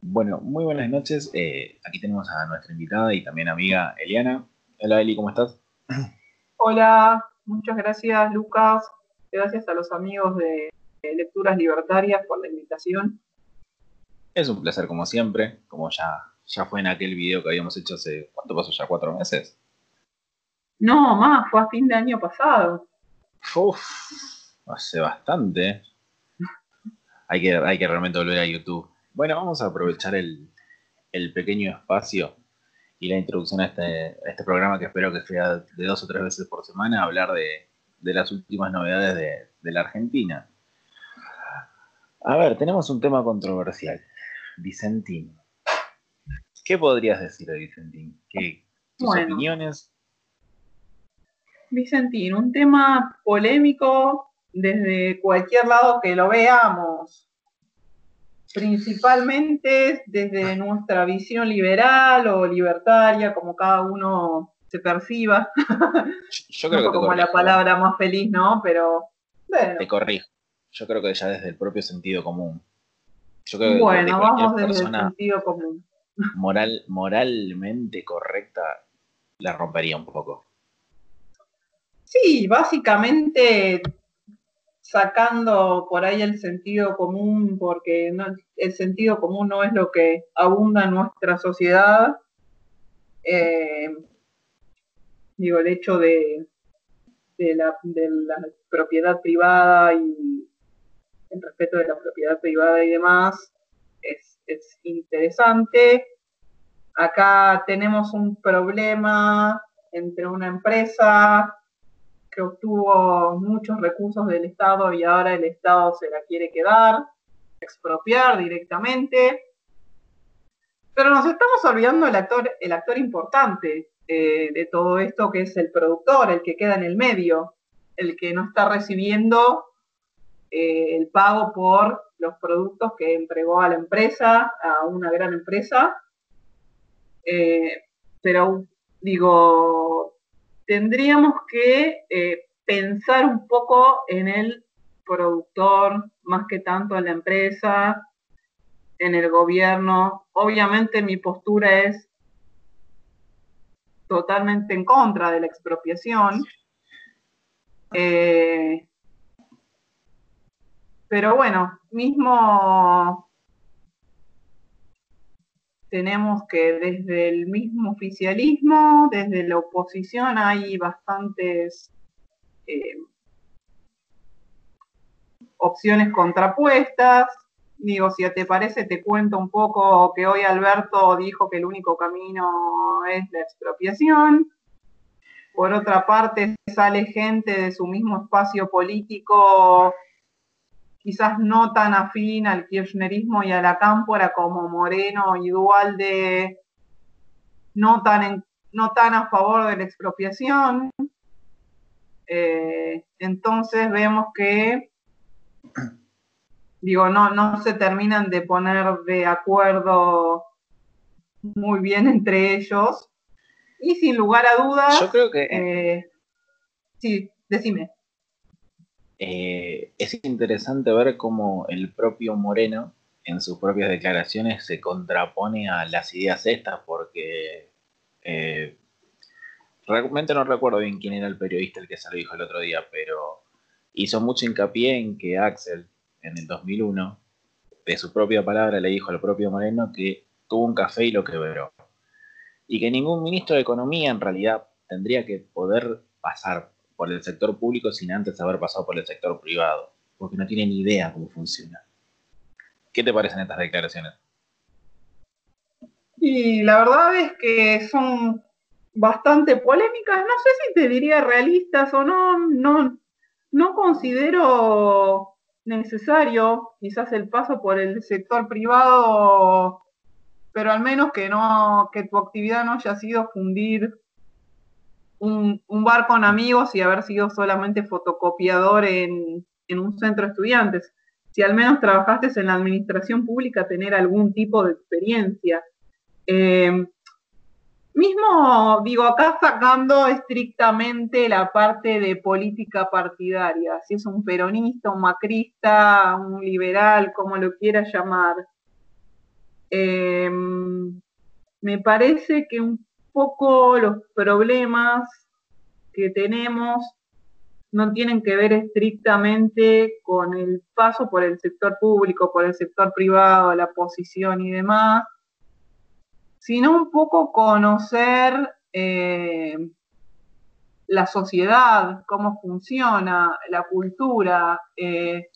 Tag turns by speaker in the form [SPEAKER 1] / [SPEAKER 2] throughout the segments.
[SPEAKER 1] Bueno, muy buenas noches. Eh, aquí tenemos a nuestra invitada y también amiga Eliana. Hola Eli, ¿cómo estás?
[SPEAKER 2] Hola, muchas gracias Lucas. Gracias a los amigos de Lecturas Libertarias por la invitación.
[SPEAKER 1] Es un placer como siempre, como ya, ya fue en aquel video que habíamos hecho hace, ¿cuánto pasó ya? ¿Cuatro meses?
[SPEAKER 2] No, más, fue a fin de año pasado.
[SPEAKER 1] Uf, hace bastante. Hay que, hay que realmente volver a YouTube. Bueno, vamos a aprovechar el, pequeño espacio y la introducción a este, este, programa que espero que sea de dos o tres veces por semana, hablar de, las últimas novedades de, la Argentina. A ver, tenemos un tema controversial. Vicentín. ¿Qué podrías decir de Vicentín? ¿Qué, ¿Tus opiniones?
[SPEAKER 2] Vicentín, un tema polémico desde cualquier lado que lo veamos principalmente desde nuestra visión liberal o libertaria, como cada uno se perciba. Yo creo que como la palabra más feliz, ¿no? Pero
[SPEAKER 1] Te corrijo. Yo creo que ya desde el propio sentido común.
[SPEAKER 2] bueno, vamos desde el sentido común.
[SPEAKER 1] Moral, moralmente correcta la rompería un poco.
[SPEAKER 2] Sí, básicamente sacando por ahí el sentido común, porque el sentido común no es lo que abunda en nuestra sociedad. Eh, digo, el hecho de, de, la, propiedad privada y el respeto de la propiedad privada y demás es, es interesante. Acá tenemos un problema entre una empresa que obtuvo muchos recursos del Estado y ahora el Estado se la quiere quedar, expropiar directamente. Pero nos estamos olvidando el actor, el actor importante eh, de todo esto, que es el productor, el que queda en el medio, el que no está recibiendo eh, el pago por los productos que entregó a la empresa, a una gran empresa. Eh, pero digo, tendríamos que eh, pensar un poco en el productor, más que tanto en la empresa, en el gobierno. Obviamente mi postura es totalmente en contra de la expropiación. Eh, pero bueno, mismo tenemos que desde el mismo oficialismo, desde la oposición hay bastantes eh, opciones contrapuestas. Digo, si te parece, te cuento un poco que hoy Alberto dijo que el único camino es la expropiación. Por otra parte, sale gente de su mismo espacio político quizás no tan afín al kirchnerismo y a la cámpora como Moreno y Dualde, no tan, no tan a favor de la expropiación. Eh, entonces vemos que, digo, no, no se terminan de poner de acuerdo muy bien entre ellos. Y sin lugar a dudas,
[SPEAKER 1] yo creo que...
[SPEAKER 2] Eh, sí, decime.
[SPEAKER 1] Eh, es interesante ver cómo el propio Moreno en sus propias declaraciones se contrapone a las ideas estas porque eh, realmente no recuerdo bien quién era el periodista el que se lo dijo el otro día, pero hizo mucho hincapié en que Axel en el 2001 de su propia palabra le dijo al propio Moreno que tuvo un café y lo quebró. Y que ningún ministro de Economía en realidad tendría que poder pasar por el sector público sin antes haber pasado por el sector privado, porque no tienen idea cómo funciona. ¿Qué te parecen estas declaraciones?
[SPEAKER 2] Y la verdad es que son bastante polémicas, no sé si te diría realistas o no, no, no considero necesario quizás el paso por el sector privado, pero al menos que no, que tu actividad no haya sido fundir un, bar con amigos y haber sido solamente fotocopiador en, un centro de estudiantes. Si al menos trabajaste en la administración pública, tener algún tipo de experiencia. Eh, mismo, digo, acá sacando estrictamente la parte de política partidaria, si es un peronista, un macrista, un liberal, como lo quieras llamar. Eh, me parece que un poco los problemas que tenemos no tienen que ver estrictamente con el paso por el sector público, por el sector privado, la posición y demás, sino un poco conocer eh, la sociedad, cómo funciona, la cultura. Eh,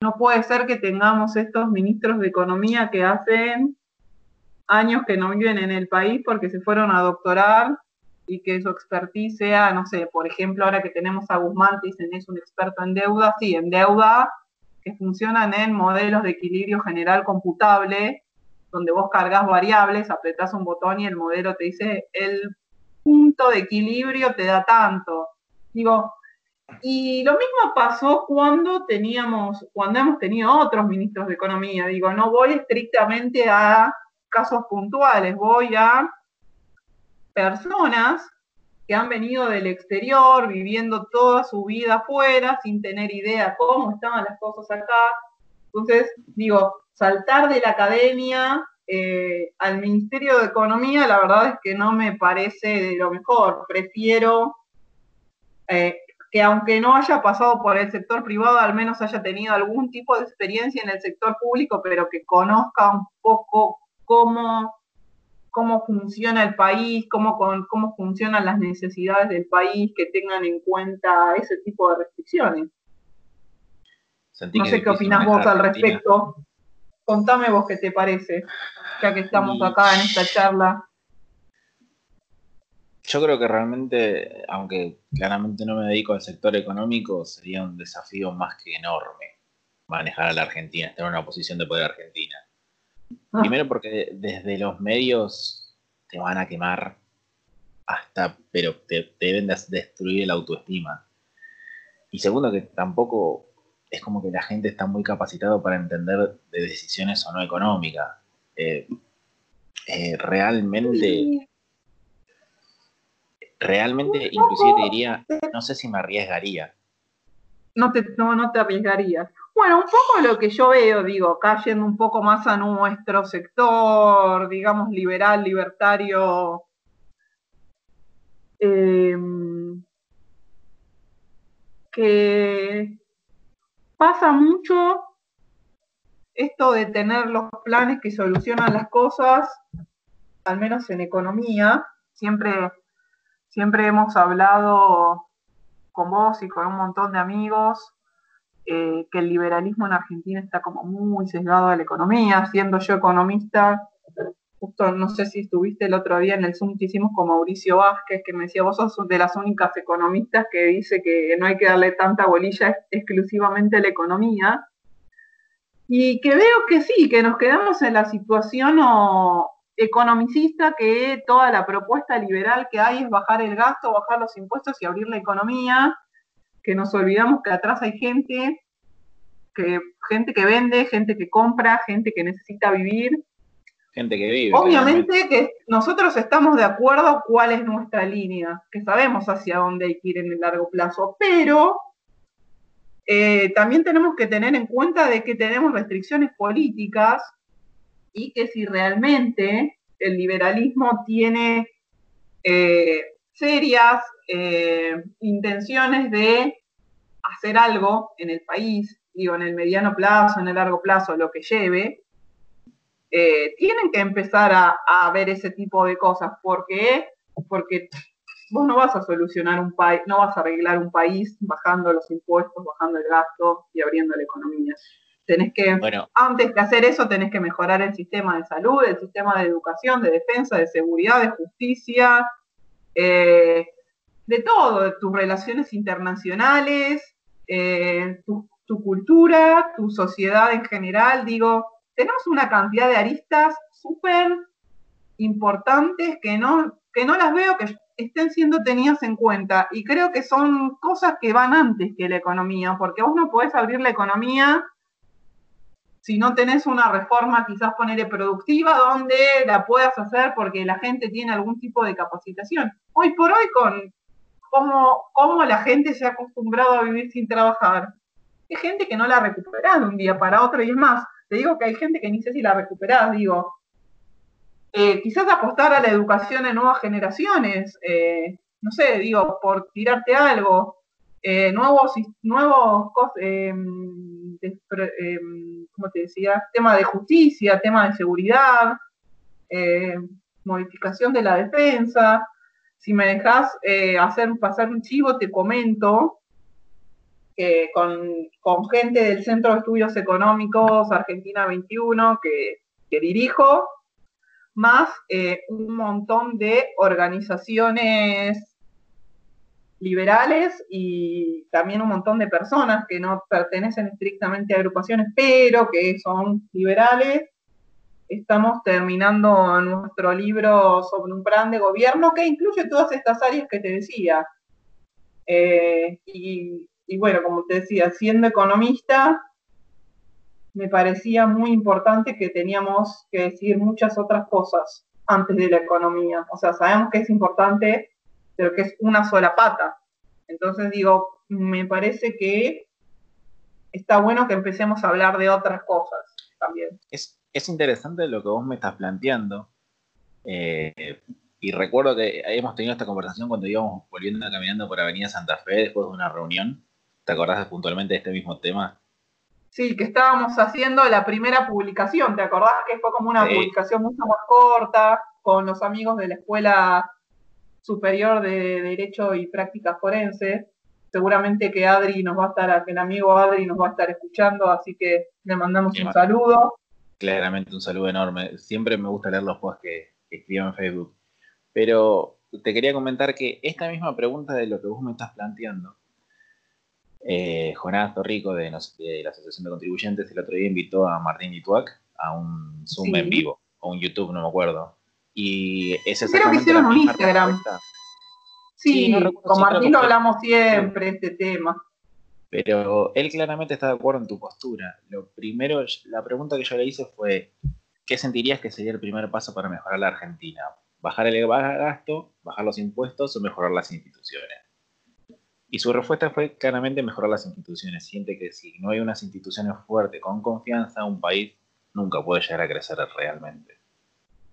[SPEAKER 2] no puede ser que tengamos estos ministros de economía que hacen años que no viven en el país porque se fueron a doctorar y que su expertise sea, no sé, por ejemplo, ahora que tenemos a Guzmán, que dicen es un experto en deuda, sí, en deuda, que funcionan en modelos de equilibrio general computable, donde vos cargas variables, apretás un botón y el modelo te dice el punto de equilibrio te da tanto. Digo, y lo mismo pasó cuando teníamos, cuando hemos tenido otros ministros de economía. Digo, no voy estrictamente a casos puntuales, voy a personas que han venido del exterior, viviendo toda su vida afuera, sin tener idea cómo estaban las cosas acá. Entonces, digo, saltar de la academia eh, al Ministerio de Economía, la verdad es que no me parece de lo mejor. Prefiero eh, que aunque no haya pasado por el sector privado, al menos haya tenido algún tipo de experiencia en el sector público, pero que conozca un poco cómo cómo funciona el país, cómo, cómo funcionan las necesidades del país, que tengan en cuenta ese tipo de restricciones. no sé qué opinas vos al respecto. Contame vos qué te parece, ya que estamos acá en esta charla.
[SPEAKER 1] Yo creo que realmente, aunque claramente no me dedico al sector económico, sería un desafío más que enorme manejar a la Argentina, estar en una posición de poder argentina. Ah. Primero porque desde los medios te van a quemar hasta, pero te, deben destruir la autoestima. Y segundo que tampoco es como que la gente está muy capacitado para entender de decisiones o no económicas. Eh, eh, realmente, realmente, inclusive te diría, no sé si me arriesgaría.
[SPEAKER 2] No te, no, no te arriesgarías. Bueno, un poco lo que yo veo, digo, acá yendo un poco más a nuestro sector, digamos, liberal, libertario, em, que pasa mucho esto de tener los planes que solucionan las cosas, al menos en economía, siempre, siempre hemos hablado con vos y con un montón de amigos eh, que el liberalismo en Argentina está como muy sesgado a la economía, siendo yo economista, justo no sé si estuviste el otro día en el Zoom que hicimos con Mauricio Vázquez, que me decía, vos sos de las únicas economistas que dice que no hay que darle tanta bolilla exclusivamente a la economía. Y que veo que sí, que nos quedamos en la situación economicista, que toda la propuesta liberal que hay es bajar el gasto, bajar los impuestos y abrir la economía que nos olvidamos que atrás hay gente que, gente que vende, gente que compra, gente que necesita vivir.
[SPEAKER 1] Gente que vive.
[SPEAKER 2] Obviamente que nosotros estamos de acuerdo cuál es nuestra línea, que sabemos hacia dónde hay que ir en el largo plazo, pero eh, también tenemos que tener en cuenta de que tenemos restricciones políticas y que si realmente el liberalismo tiene eh, serias eh, intenciones de hacer algo en el país, digo, en el mediano plazo, en el largo plazo, lo que lleve, eh, tienen que empezar a, ver ese tipo de cosas. ¿Por qué? Porque vos no vas a solucionar un país, no vas a arreglar un país bajando los impuestos, bajando el gasto y abriendo la economía. Tenés que, antes de hacer eso, tenés que mejorar el sistema de salud, el sistema de educación, de defensa, de seguridad, de justicia, eh, de todo, de tus relaciones internacionales, eh, tu, cultura, tu sociedad en general. Digo, tenemos una cantidad de aristas súper importantes que no, que no las veo que estén siendo tenidas en cuenta. Y creo que son cosas que van antes que la economía, porque vos no podés abrir la economía si no tenés una reforma quizás ponerle productiva donde la puedas hacer porque la gente tiene algún tipo de capacitación. Hoy por hoy con cómo, la gente se ha acostumbrado a vivir sin trabajar. Hay gente que no la recupera de un día para otro y es más, te digo que hay gente que ni sé si la recuperás, digo, eh, quizás apostar a la educación de nuevas generaciones, eh, no sé, digo, por tirarte algo, eh, nuevos, nuevos em, ¿cómo te decía? Tema de justicia, tema de seguridad, modificación de la defensa. Si me dejas hacer pasar un chivo, te comento que con, gente del Centro de Estudios Económicos Argentina 21 que, que dirijo, más eh, un montón de organizaciones liberales y también un montón de personas que no pertenecen estrictamente a agrupaciones, pero que son liberales. Estamos terminando nuestro libro sobre un plan de gobierno que incluye todas estas áreas que te decía. Eh, y, y bueno, como te decía, siendo economista, me parecía muy importante que teníamos que decir muchas otras cosas antes de la economía. O sea, sabemos que es importante, pero que es una sola pata. Entonces digo, me parece que está bueno que empecemos a hablar de otras cosas también.
[SPEAKER 1] Es, interesante lo que vos me estás planteando. Eh, y recuerdo que hemos tenido esta conversación cuando íbamos volviendo caminando por Avenida Santa Fe después de una reunión. ¿Te acordás puntualmente de este mismo tema?
[SPEAKER 2] Sí, que estábamos haciendo la primera publicación, ¿te acordás? Que fue como una publicación mucho más corta, con los amigos de la Escuela Superior de Derecho y Prácticas Forenses. Seguramente que Adri nos va a estar, que el amigo Adri nos va a estar escuchando, así que le mandamos un saludo.
[SPEAKER 1] Claramente un saludo enorme. Siempre me gusta leer los posts que, que escribo en Facebook. Pero te quería comentar que esta misma pregunta de lo que vos me estás planteando, eh, Jonás Torrico de, la Asociación de Contribuyentes el otro día invitó a Martín Ituac a un Zoom en vivo, o un YouTube, no me acuerdo. Y es
[SPEAKER 2] Creo que hicieron un Instagram. Sí, con Martín lo hablamos siempre, este tema.
[SPEAKER 1] Pero él claramente está de acuerdo en tu postura. Lo primero, la pregunta que yo le hice fue, ¿qué sentirías que sería el primer paso para mejorar la Argentina? ¿Bajar el gasto, bajar los impuestos o mejorar las instituciones? Y su respuesta fue claramente mejorar las instituciones. Siente que si no hay unas instituciones fuertes, con confianza, un país nunca puede llegar a crecer realmente.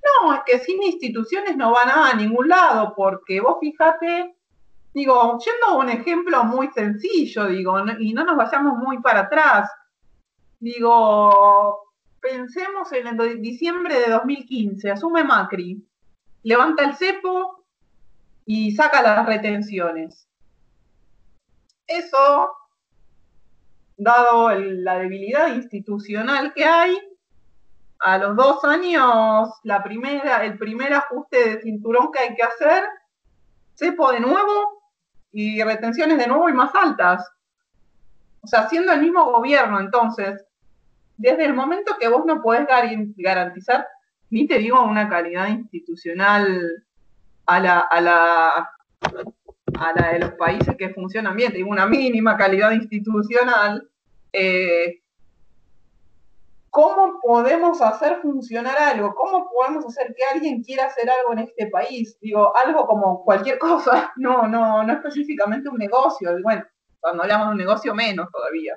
[SPEAKER 2] No, es que sin instituciones no van a ningún lado, porque vos fíjate, digo, yendo a un ejemplo muy sencillo, digo, y no nos vayamos muy para atrás, digo, pensemos en el diciembre de 2015, asume Macri, levanta el cepo y saca las retenciones. Eso, dado la debilidad institucional que hay, a los dos años, la primera, el primer ajuste de cinturón que hay que hacer, cepo de nuevo y retenciones de nuevo y más altas. O sea, siendo el mismo gobierno, entonces, desde el momento que vos no podés garantizar, ni te digo una calidad institucional a la, a la a la de los países que funcionan bien, tienen una mínima calidad institucional, eh, ¿cómo podemos hacer funcionar algo? ¿Cómo podemos hacer que alguien quiera hacer algo en este país? Digo, algo como cualquier cosa, no, no, no específicamente un negocio. Bueno, cuando hablamos de un negocio menos todavía.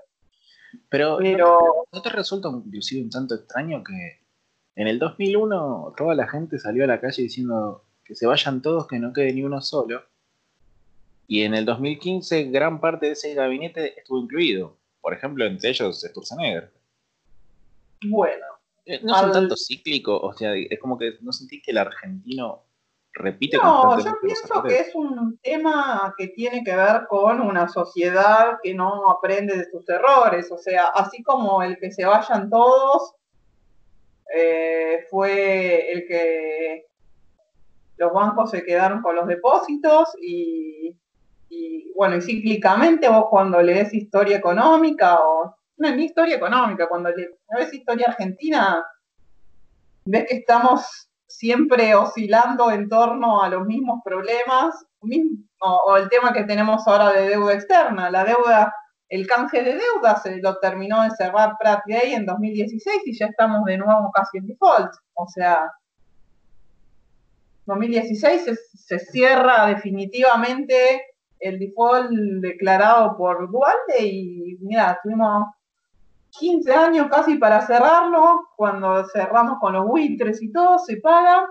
[SPEAKER 1] Pero, Pero... ¿no te resulta inclusive un tanto extraño que en el 2001 toda la gente salió a la calle diciendo que se vayan todos, que no quede ni uno solo? Y en el 2015 gran parte de ese gabinete estuvo incluido. Por ejemplo, entre ellos Sturzenegger.
[SPEAKER 2] Bueno.
[SPEAKER 1] Eh, no es un tanto cíclico, o sea, es como que no sentís que el argentino repite
[SPEAKER 2] No, yo pienso que es un tema que tiene que ver con una sociedad que no aprende de sus errores. O sea, así como el que se vayan todos eh, fue el que los bancos se quedaron con los depósitos y y bueno, y cíclicamente vos cuando lees historia económica o no ni historia económica, cuando lees historia argentina, ves que estamos siempre oscilando en torno a los mismos problemas o, el tema que tenemos ahora de deuda externa. La deuda, el canje de deuda se lo terminó de cerrar Pratt Gay en 2016 y ya estamos de nuevo casi en default. O sea, 2016 se, se cierra definitivamente el default declarado por Duarte y mira, tuvimos, 15 años casi para cerrarlo, cuando cerramos con los buitres y todo, se paga,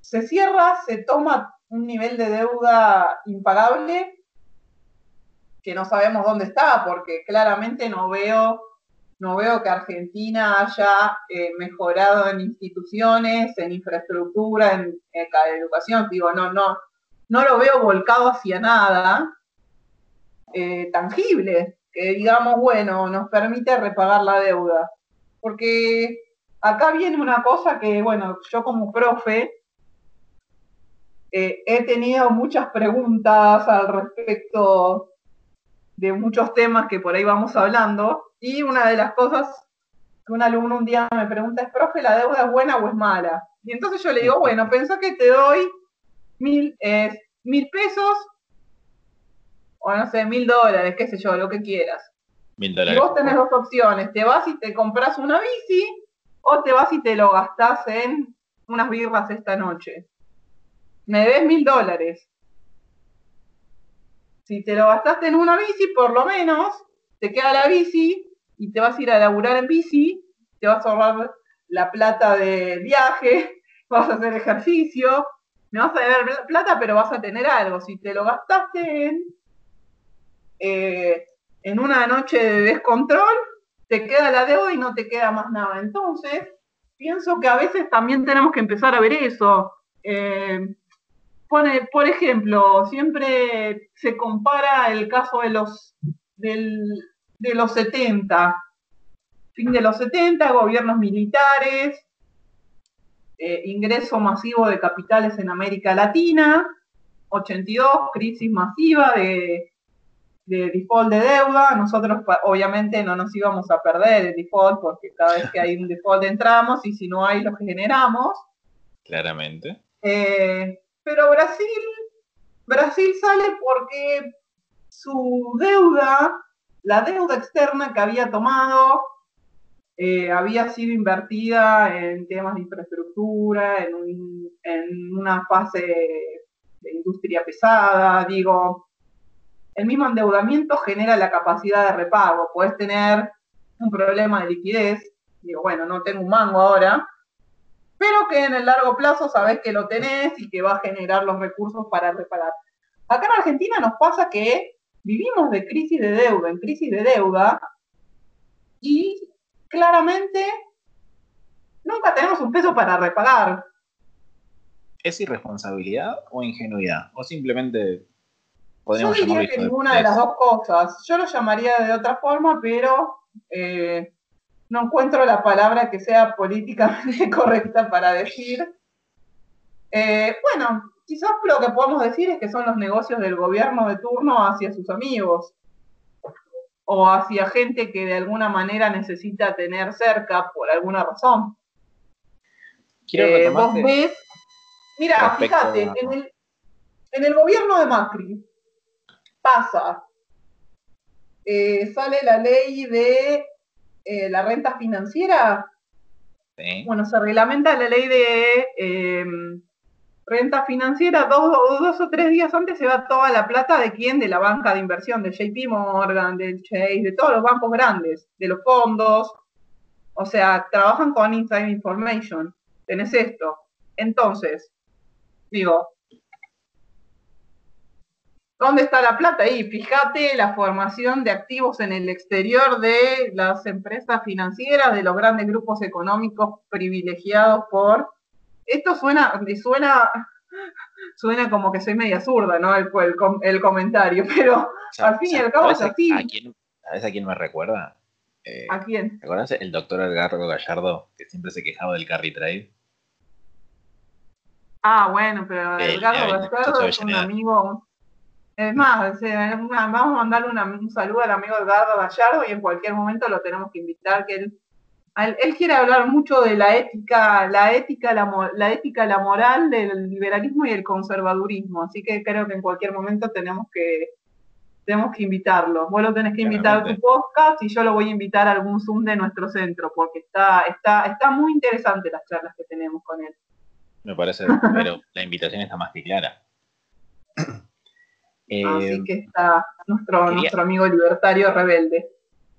[SPEAKER 2] se cierra, se toma un nivel de deuda impagable que no sabemos dónde está, porque claramente no veo, no veo que Argentina haya eh, mejorado en instituciones, en infraestructura, en, educación. Digo, no, no, no lo veo volcado hacia nada eh, tangible que digamos, bueno, nos permite repagar la deuda. Porque acá viene una cosa que, bueno, yo como profe eh, he tenido muchas preguntas al respecto de muchos temas que por ahí vamos hablando. Y una de las cosas que un alumno un día me pregunta es, profe, ¿la deuda es buena o es mala? Y entonces yo le digo, bueno, pensó que te doy mil, eh, mil pesos o no sé, mil dólares, qué sé yo, lo que quieras.
[SPEAKER 1] Mil dólares.
[SPEAKER 2] Y vos tenés dos opciones, te vas y te compras una bici o te vas y te lo gastás en unas birras esta noche. Me debes mil dólares. Si te lo gastaste en una bici, por lo menos te queda la bici y te vas a ir a laburar en bici, te vas a ahorrar la plata de viaje, vas a hacer ejercicio, no vas a deber plata, pero vas a tener algo. Si te lo gastaste en eh, en una noche de descontrol, te queda la deuda y no te queda más nada. Entonces, pienso que a veces también tenemos que empezar a ver eso. Eh, pone, por ejemplo, siempre se compara el caso de los, de los 70, fin de los 70, gobiernos militares, eh, ingreso masivo de capitales en América Latina, 82, crisis masiva de de default de deuda, nosotros obviamente no nos íbamos a perder el default porque cada vez que hay un default entramos y si no hay lo generamos.
[SPEAKER 1] Claramente.
[SPEAKER 2] Eh, pero Brasil, Brasil sale porque su deuda, la deuda externa que había tomado, eh, había sido invertida en temas de infraestructura, en, en una fase de industria pesada, digo, el mismo endeudamiento genera la capacidad de repago. Puedes tener un problema de liquidez, digo, bueno, no tengo un mango ahora, pero que en el largo plazo sabes que lo tenés y que va a generar los recursos para repagar. Acá en Argentina nos pasa que vivimos de crisis de deuda en crisis de deuda y claramente nunca tenemos un peso para repagar.
[SPEAKER 1] ¿Es irresponsabilidad o ingenuidad? ¿O simplemente
[SPEAKER 2] yo diría que ninguna de las dos cosas. Yo lo llamaría de otra forma, pero eh, no encuentro la palabra que sea políticamente correcta para decir. Eh, bueno, quizás lo que podemos decir es que son los negocios del gobierno de turno hacia sus amigos o hacia gente que de alguna manera necesita tener cerca por alguna razón. Eh, vos ves, mira, fíjate, en el, en el gobierno de Macri, pasa, eh, sale la ley de eh, la renta financiera. Bueno, se reglamenta la ley de em, renta financiera, dos, dos, o tres días antes se va toda la plata de quién, de la banca de inversión, de JP Morgan, del Chase, de todos los bancos grandes, de los fondos. O sea, trabajan con Inside Information. Tenés esto. Entonces, digo, ¿Dónde está la plata? Ahí, fíjate la formación de activos en el exterior de las empresas financieras, de los grandes grupos económicos privilegiados por... Esto suena, suena, suena como que soy media zurda, ¿no? El, el, comentario, pero al fin y al cabo es así.
[SPEAKER 1] A quién, ¿Sabes a quién me recuerda?
[SPEAKER 2] Eh, ¿A quién?
[SPEAKER 1] ¿Te acuerdas el doctor Edgardo Gallardo, que siempre se quejaba del carry trade?
[SPEAKER 2] Ah, bueno, pero Edgardo Gallardo es un amigo es más, vamos a mandarle un saludo al amigo Edgardo Gallardo y en cualquier momento lo tenemos que invitar, que él, él quiere hablar mucho de la ética, la ética, la, la ética, la moral del liberalismo y el conservadurismo, así que creo que en cualquier momento tenemos que tenemos que invitarlo. Vos lo tenés que invitar a tu podcast y yo lo voy a invitar a algún Zoom de nuestro centro, porque está, está, está muy interesante las charlas que tenemos con él.
[SPEAKER 1] Me parece, pero la invitación está más que clara.
[SPEAKER 2] Así eh, que está nuestro, nuestro amigo libertario rebelde.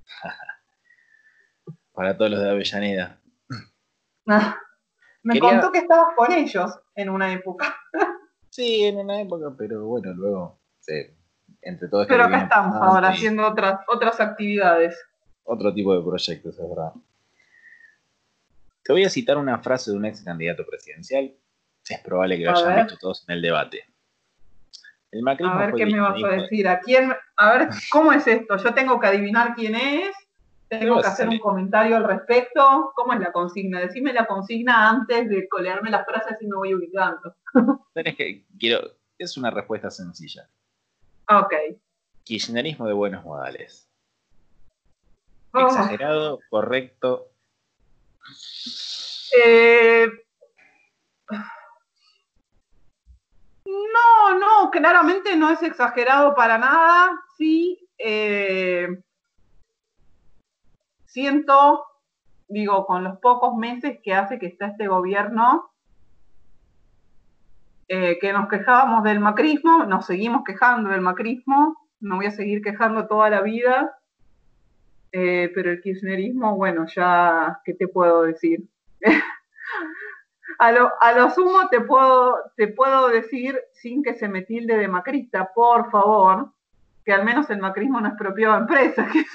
[SPEAKER 1] Para todos los de Avellaneda.
[SPEAKER 2] Ah, me contó que estabas con ellos en una época.
[SPEAKER 1] sí, en una época, pero bueno, luego, entre todos.
[SPEAKER 2] Pero acá estamos ahora haciendo otras, otras actividades.
[SPEAKER 1] Otro tipo de proyectos, es verdad. Te voy a citar una frase de un ex candidato presidencial. Es probable que lo hayan visto todos en el debate.
[SPEAKER 2] A ver qué me vas a decir. ¿A quién? A ver, ¿cómo es esto? Yo tengo que adivinar quién es. Tengo que hacer un comentario al respecto. ¿Cómo es la consigna? Decime la consigna antes de colearme las frases y me voy ubicando.
[SPEAKER 1] que, quiero, es una respuesta sencilla.
[SPEAKER 2] Ok.
[SPEAKER 1] Kirchnerismo de buenos modales. Oh. Exagerado, correcto.
[SPEAKER 2] Eh, no, no, claramente no es exagerado para nada. Sí, eh, siento, digo, con los pocos meses que hace que está este gobierno, eh, que nos quejábamos del macrismo, nos seguimos quejando del macrismo, no voy a seguir quejando toda la vida, eh, pero el kirchnerismo, bueno, ya, ¿qué te puedo decir? a, lo, a lo sumo te puedo, te puedo decir, sin que se me tilde de macrista, por favor, que al menos el macrismo no expropió empresas, que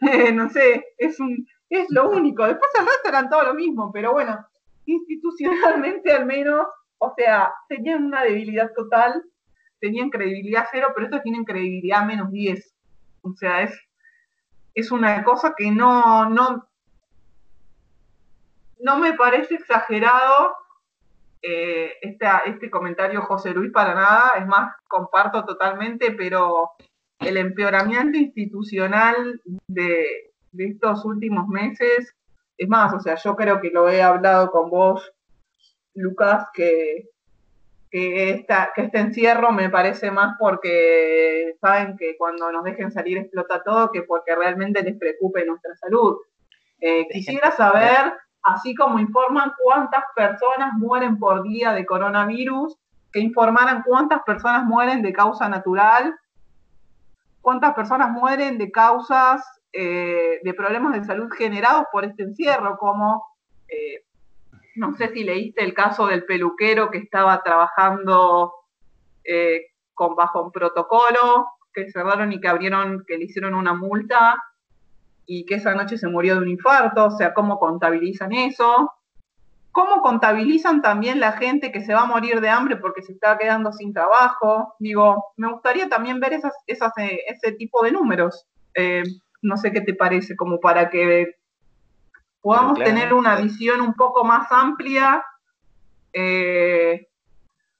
[SPEAKER 2] eh, no sé, es un es lo único. Después el resto eran todo lo mismo, pero bueno, institucionalmente al menos, o sea, tenían una debilidad total, tenían credibilidad cero, pero estos tienen credibilidad menos 10. O sea, es, es una cosa que no, no, no me parece exagerado eh, este, este comentario José Luis para nada, es más, comparto totalmente, pero el empeoramiento institucional de, estos últimos meses, es más, o sea, yo creo que lo he hablado con vos, Lucas, que, que, que este encierro me parece más porque saben que cuando nos dejen salir explota todo que porque realmente les preocupe nuestra salud. Eh, quisiera saber, así como informan cuántas personas mueren por día de coronavirus, que informaran cuántas personas mueren de causa natural cuántas personas mueren de causas eh, de problemas de salud generados por este encierro, como, eh, no sé si leíste el caso del peluquero que estaba trabajando eh, con bajo un protocolo, que cerraron y que abrieron, que le hicieron una multa y que esa noche se murió de un infarto, o sea, cómo contabilizan eso. ¿Cómo contabilizan también la gente que se va a morir de hambre porque se está quedando sin trabajo? Digo, me gustaría también ver esas, esas, eh, ese tipo de números. Eh, no sé qué te parece, como para que podamos tener una visión un poco más amplia. Eh,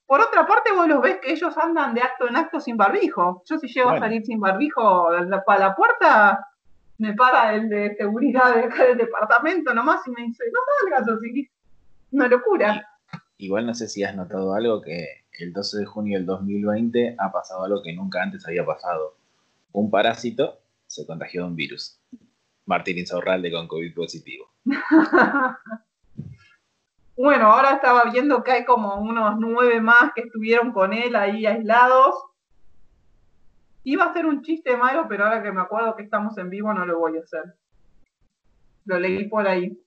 [SPEAKER 2] por otra parte, vos los ves que ellos andan de acto en acto sin barbijo. Yo si llego a salir sin barbijo para la puerta, me para el de seguridad del departamento nomás y me dice, no salgas así una locura.
[SPEAKER 1] Igual no sé si has notado algo que el 12 de junio del 2020 ha pasado algo que nunca antes había pasado. Un parásito se contagió de un virus. Martín Insaurralde con COVID positivo.
[SPEAKER 2] bueno, ahora estaba viendo que hay como unos nueve más que estuvieron con él ahí aislados. Iba a ser un chiste malo, pero ahora que me acuerdo que estamos en vivo no lo voy a hacer. Lo leí por ahí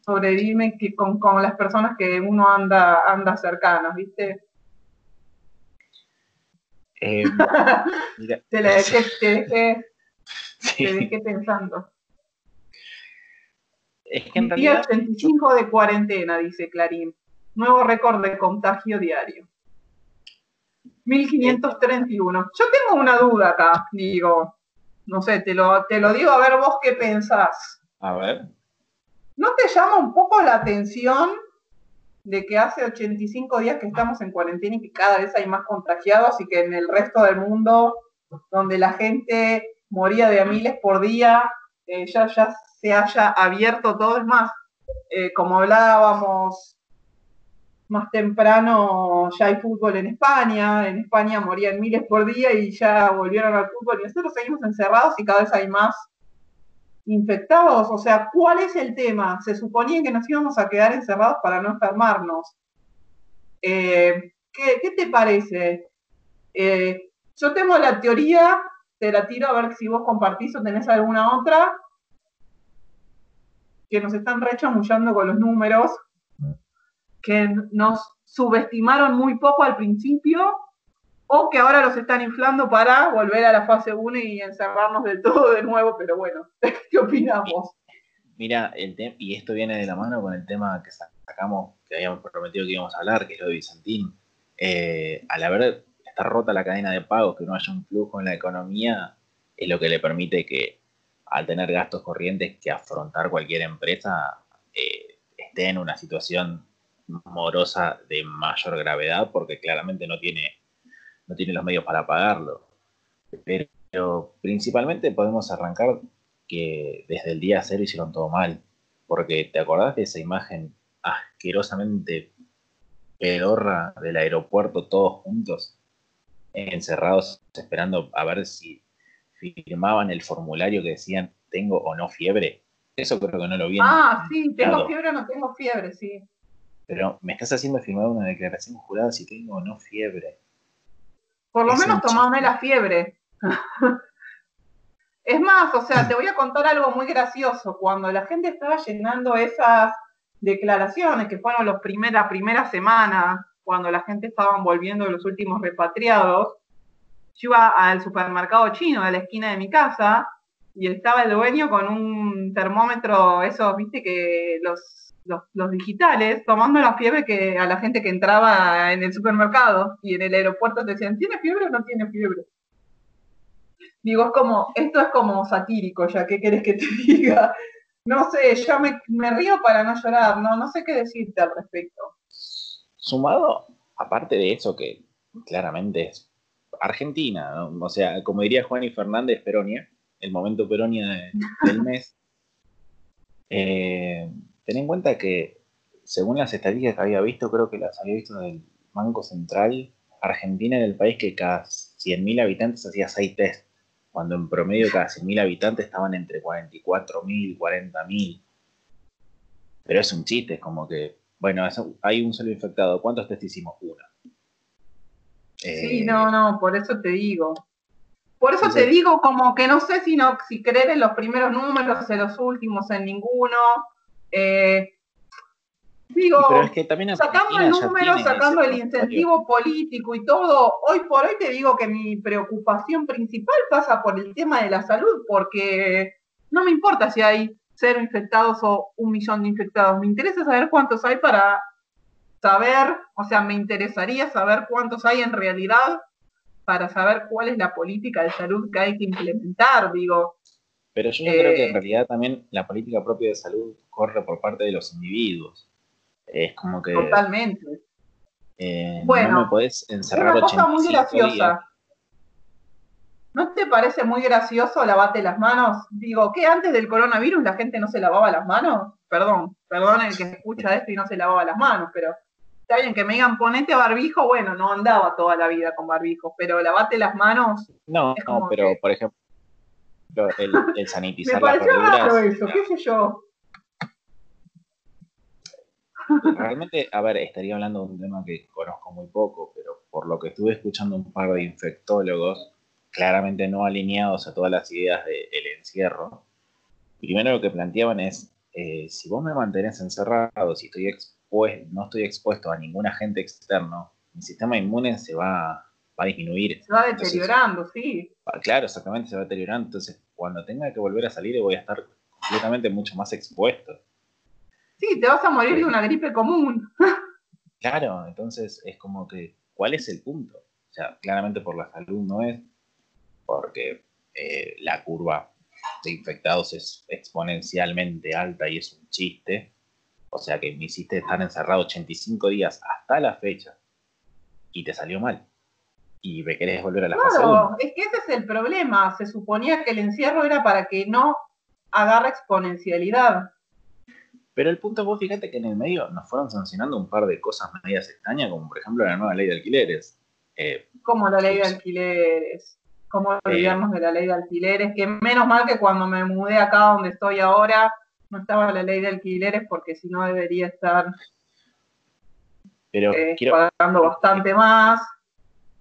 [SPEAKER 2] sobrevivir con, con las personas que uno anda, anda cercanos, ¿viste?
[SPEAKER 1] Eh,
[SPEAKER 2] te, la dejé, te, dejé, te dejé pensando.
[SPEAKER 1] Es que en realidad...
[SPEAKER 2] 85 de cuarentena, dice Clarín. Nuevo récord de contagio diario. 1531. Yo tengo una duda acá, digo. No sé, te lo, te lo digo a ver vos qué pensás.
[SPEAKER 1] A ver.
[SPEAKER 2] ¿No te llama un poco la atención de que hace 85 días que estamos en cuarentena y que cada vez hay más contagiados y que en el resto del mundo, donde la gente moría de a miles por día, eh, ya, ya se haya abierto todo? Es más, eh, como hablábamos más temprano, ya hay fútbol en España, en España morían miles por día y ya volvieron al fútbol y nosotros seguimos encerrados y cada vez hay más infectados? O sea, ¿cuál es el tema? Se suponía que nos íbamos a quedar encerrados para no enfermarnos. Eh, ¿qué, te parece? Eh, yo tengo la teoría te la tiro a ver si vos compartís o tenés alguna otra que nos están rechamullando con los números, que nos subestimaron muy poco al principio o que ahora los están inflando para volver a la fase 1 y encerrarnos del todo de nuevo, pero bueno, ¿qué opinamos?
[SPEAKER 1] Mira, el y esto viene de la mano con el tema que sacamos, que habíamos prometido que íbamos a hablar, que es lo de Vicentín. Eh, al haber estar rota la cadena de pagos, que no haya un flujo en la economía, es lo que le permite que al tener gastos corrientes que afrontar cualquier empresa, eh, esté en una situación morosa de mayor gravedad porque claramente no tiene, no tiene los medios para pagarlo. Pero principalmente podemos arrancar que desde el día cero hicieron todo mal. Porque te acordás de esa imagen asquerosamente pedorra del aeropuerto todos juntos, encerrados esperando a ver si firmaban el formulario que decían tengo o no fiebre. Eso creo que no lo vi.
[SPEAKER 2] Ah, sí, tengo fiebre o no tengo fiebre, sí.
[SPEAKER 1] Pero me estás haciendo firmar una declaración jurada si tengo o no fiebre.
[SPEAKER 2] Por lo menos tomame la fiebre. es más, o sea, te voy a contar algo muy gracioso. Cuando la gente estaba llenando esas declaraciones, que fueron los la primera semana, cuando la gente estaba volviendo de los últimos repatriados, yo iba al supermercado chino de la esquina de mi casa y estaba el dueño con un termómetro, esos, viste, que los, los, digitales, tomando la fiebre que a la gente que entraba en el supermercado y en el aeropuerto te decían, ¿tiene fiebre o no tiene fiebre? Digo, es como, esto es como satírico ya, ¿qué querés que te diga? No sé, yo me, me río para no llorar, no, no sé qué decirte al respecto.
[SPEAKER 1] Sumado, aparte de eso que claramente es Argentina, o sea, como diría Juan y Fernández, Peronia, el momento Peronia del mes. Eh, ten en cuenta que, según las estadísticas que había visto, creo que las había visto del Banco Central, Argentina era el país que cada 100.000 habitantes hacía 6 test, cuando en promedio cada 100.000 habitantes estaban entre 44.000 y 40.000. Pero es un chiste, es como que, bueno, hay un solo infectado, ¿cuántos test hicimos? Uno
[SPEAKER 2] sí, no, no, por eso te digo. Por eso te digo como que no sé si, no, si creer en los primeros números, en los últimos, en ninguno. Eh, digo, sacando el número, sacando el incentivo político y todo, hoy por hoy te digo que mi preocupación principal pasa por el tema de la salud, porque no me importa si hay cero infectados o un millón de infectados, me interesa saber cuántos hay para saber, o sea, me interesaría saber cuántos hay en realidad para saber cuál es la política de salud que hay que implementar, digo.
[SPEAKER 1] Pero yo creo que en eh, realidad también la política propia de salud corre por parte de los individuos. Es como que...
[SPEAKER 2] Totalmente.
[SPEAKER 1] Eh, bueno, no me podés encerrar
[SPEAKER 2] una cosa muy graciosa. ¿No te parece muy gracioso lavate las manos? Digo, ¿qué antes del coronavirus la gente no se lavaba las manos? Perdón, perdón el que escucha esto y no se lavaba las manos, pero está bien que me digan ponete barbijo, bueno, no andaba toda la vida con barbijo, pero lavate las manos.
[SPEAKER 1] No, no, pero por ejemplo, el, el sanitizar
[SPEAKER 2] me pareció raro eso, qué sé yo.
[SPEAKER 1] Realmente, a ver, estaría hablando de un tema que conozco muy poco, pero por lo que estuve escuchando un par de infectólogos, claramente no alineados a todas las ideas del encierro, primero lo que planteaban es, eh, si vos me mantenés encerrado, si estoy no estoy expuesto a ningún agente externo, mi sistema inmune se va, a disminuir.
[SPEAKER 2] Se va deteriorando, sí.
[SPEAKER 1] Ah, claro, exactamente, se va deteriorando. Entonces, cuando tenga que volver a salir, voy a estar completamente mucho más expuesto.
[SPEAKER 2] Sí, te vas a morir de una gripe común.
[SPEAKER 1] claro, entonces es como que, ¿cuál es el punto? O sea, claramente por la salud no es, porque eh, la curva de infectados es exponencialmente alta y es un chiste. O sea que me hiciste estar encerrado 85 días hasta la fecha y te salió mal. Y me querés volver a la
[SPEAKER 2] claro, es que ese es el problema. Se suponía que el encierro era para que no agarre exponencialidad.
[SPEAKER 1] Pero el punto es vos fíjate que en el medio nos fueron sancionando un par de cosas medias extrañas, como por ejemplo la nueva ley de alquileres.
[SPEAKER 2] Eh, como la ley de alquileres. ¿Cómo eh, olvidarnos de la ley de alquileres? Que menos mal que cuando me mudé acá donde estoy ahora, no estaba la ley de alquileres porque si no debería estar
[SPEAKER 1] Pero eh,
[SPEAKER 2] pagando bastante más.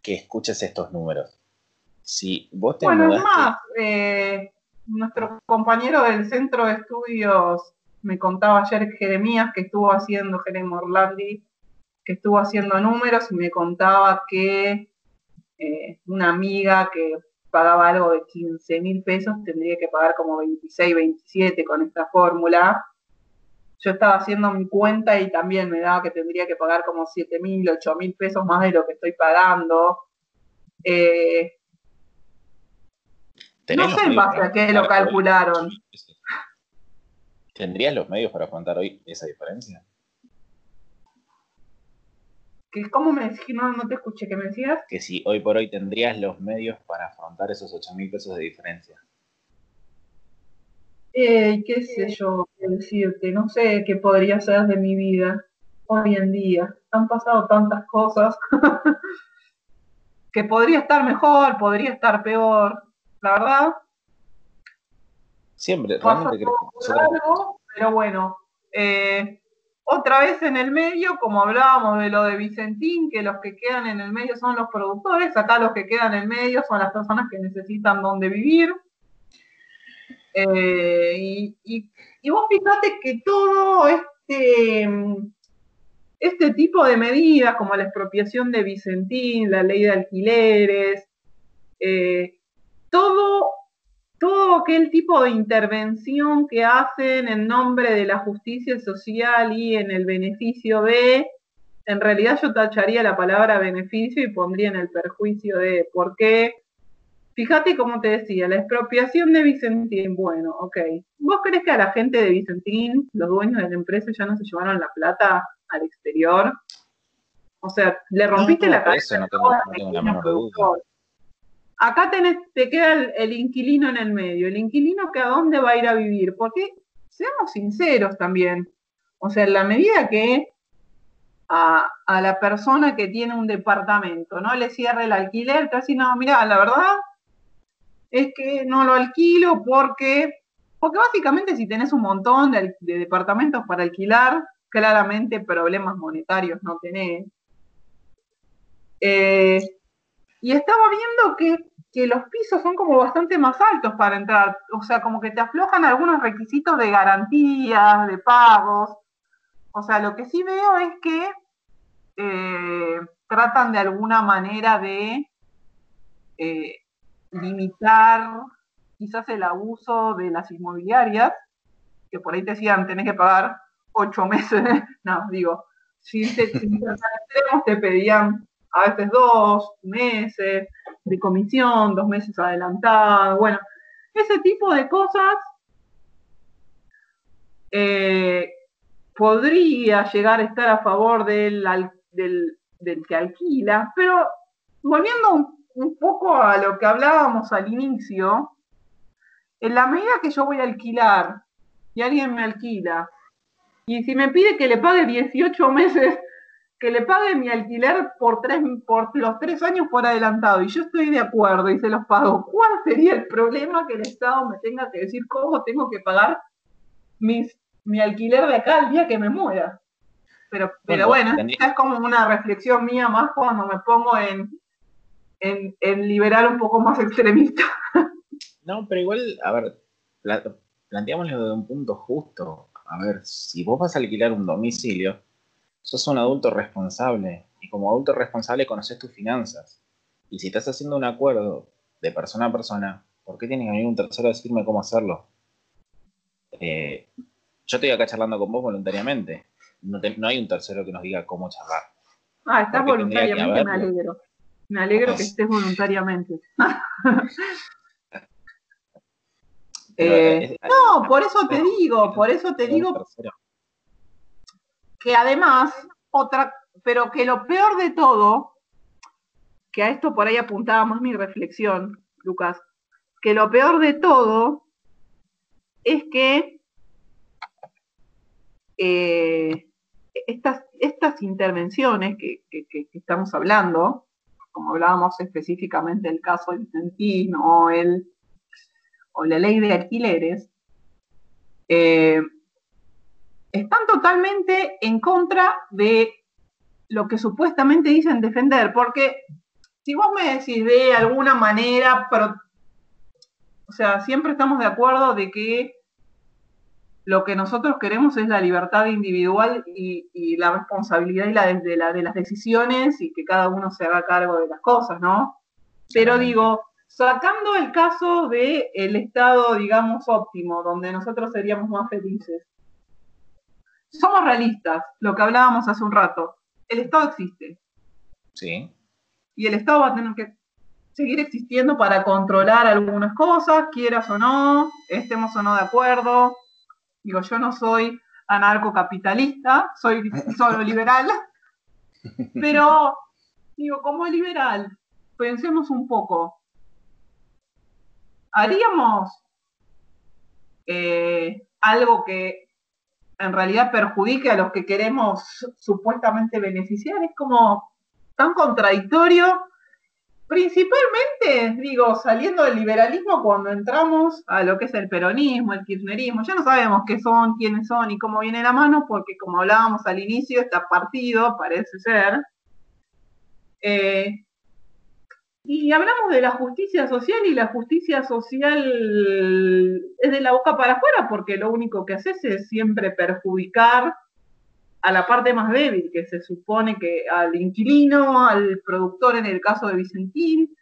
[SPEAKER 1] Que escuches estos números. si vos te
[SPEAKER 2] Bueno, es
[SPEAKER 1] mudaste,
[SPEAKER 2] más, eh, nuestro compañero del centro de estudios me contaba ayer Jeremías que estuvo haciendo, Jeremy Orlandi, que estuvo haciendo números y me contaba que eh, una amiga que pagaba algo de 15 mil pesos tendría que pagar como 26, 27 con esta fórmula. Yo estaba haciendo mi cuenta y también me daba que tendría que pagar como 7 mil, 8 mil pesos más de lo que estoy pagando. Eh,
[SPEAKER 1] ¿tenés
[SPEAKER 2] no sé en base a qué lo calcularon.
[SPEAKER 1] ¿Tendrías los medios para afrontar hoy esa diferencia?
[SPEAKER 2] ¿Cómo me decís? No, no te escuché, ¿qué me decías?
[SPEAKER 1] Que si hoy por hoy tendrías los medios para afrontar esos 8 mil pesos de diferencia.
[SPEAKER 2] Eh, qué sé yo, decirte, no sé qué podría ser de mi vida hoy en día. Han pasado tantas cosas que podría estar mejor, podría estar peor. La verdad,
[SPEAKER 1] Siempre, realmente creo que
[SPEAKER 2] algo, pero bueno. eh, otra vez en el medio, como hablábamos de lo de Vicentín, que los que quedan en el medio son los productores, acá los que quedan en el medio son las personas que necesitan donde vivir. Eh, y, y- y vos fíjate que todo este, este tipo de medidas, como la expropiación de Vicentín, la ley de alquileres, eh, todo, todo aquel tipo de intervención que hacen en nombre de la justicia social y en el beneficio de, en realidad yo tacharía la palabra beneficio y pondría en el perjuicio de, ¿por qué? Fíjate como te decía, la expropiación de Vicentín, bueno, ok. ¿Vos crees que a la gente de Vicentín, los dueños de la empresa, ya no se llevaron la plata al exterior? O sea, le rompiste
[SPEAKER 1] no,
[SPEAKER 2] la cabeza
[SPEAKER 1] eso no tengo- no tengo la
[SPEAKER 2] pequeños
[SPEAKER 1] menor duda.
[SPEAKER 2] Acá te queda el, inquilino en el medio. El inquilino que a dónde va a ir a vivir. Porque, seamos sinceros también. O sea, en la medida que a, la persona que tiene un departamento no le cierre el alquiler, así, no, mira, la verdad es que no lo alquilo porque, porque básicamente si tenés un montón de departamentos para alquilar, claramente problemas monetarios no tenés. Eh, y estaba viendo que, que los pisos son como bastante más altos para entrar, o sea, como que te aflojan algunos requisitos de garantías, de pagos. O sea, lo que sí veo es que eh, tratan de alguna manera de eh, limitar quizás el abuso de las inmobiliarias, que por ahí te decían tenés que pagar ocho meses, no, digo, si te, si te extremos te pedían a veces dos meses de comisión, dos meses adelantado, bueno, ese tipo de cosas eh, podría llegar a estar a favor del, del, que alquila, pero volviendo un poco a lo que hablábamos al inicio, en la medida que yo voy a alquilar y alguien me alquila, y si me pide que le pague 18 meses, que le pague mi alquiler por, tres, por los tres años por adelantado, y yo estoy de acuerdo y se los pago, ¿cuál sería el problema que el Estado me tenga que decir cómo tengo que pagar mis, mi alquiler de acá el día que me muera? Pero, pero
[SPEAKER 1] Bueno,
[SPEAKER 2] bueno,
[SPEAKER 1] tendría-
[SPEAKER 2] esta es como una reflexión mía más cuando me pongo en, en, en liberal un poco más extremista.
[SPEAKER 1] No, pero igual, a ver, pla- planteámoslo de un punto justo. A ver, si vos vas a alquilar un domicilio, sos un adulto responsable y como adulto responsable conoces tus finanzas. Y si estás haciendo un acuerdo de persona a persona, ¿por qué tiene que venir un tercero a decirme cómo hacerlo? Eh, yo estoy acá charlando con vos voluntariamente. No, te- no hay un tercero que nos diga cómo charlar.
[SPEAKER 2] Ah, estás
[SPEAKER 1] ¿Por qué tendría que
[SPEAKER 2] voluntariamente, me alegro. Me alegro que estés voluntariamente. Eh,
[SPEAKER 1] es-
[SPEAKER 2] No, por eso te digo, por eso te digo. Que además, otra, pero que lo peor de todo, que a esto por ahí apuntaba más mi reflexión, Lucas, que lo peor de todo es que eh, estas, estas intervenciones que, que- estamos hablando, como hablábamos específicamente del caso de Vicentín o, el, o la ley de alquileres, eh, están totalmente en contra de lo que supuestamente dicen defender, porque si vos me decís de alguna manera, pero, o sea, siempre estamos de acuerdo de que lo que nosotros queremos es la libertad individual y, la responsabilidad y la de, la de las decisiones y que cada uno se haga cargo de las cosas, ¿no? Pero digo, sacando el caso del el estado, digamos, óptimo, donde nosotros seríamos más felices, somos realistas, lo que hablábamos hace un rato. El Estado existe.
[SPEAKER 1] Sí.
[SPEAKER 2] Y el Estado va a tener que seguir existiendo para controlar algunas cosas, quieras o no, estemos o no de acuerdo, Digo, yo no soy anarcocapitalista, soy solo liberal, pero digo, como liberal, pensemos un poco, ¿haríamos eh, algo que en realidad perjudique a los que queremos supuestamente beneficiar? Es como tan contradictorio Principalmente, digo, saliendo del liberalismo cuando entramos a lo que es el peronismo, el kirchnerismo, ya no sabemos qué son, quiénes son y cómo viene la mano, porque como hablábamos al inicio, está partido, parece ser. Eh, y hablamos de la justicia social y la justicia social es de la boca para afuera porque lo único que haces es siempre perjudicar a la parte más débil, que se supone que al inquilino, al productor en el caso de Vicentín,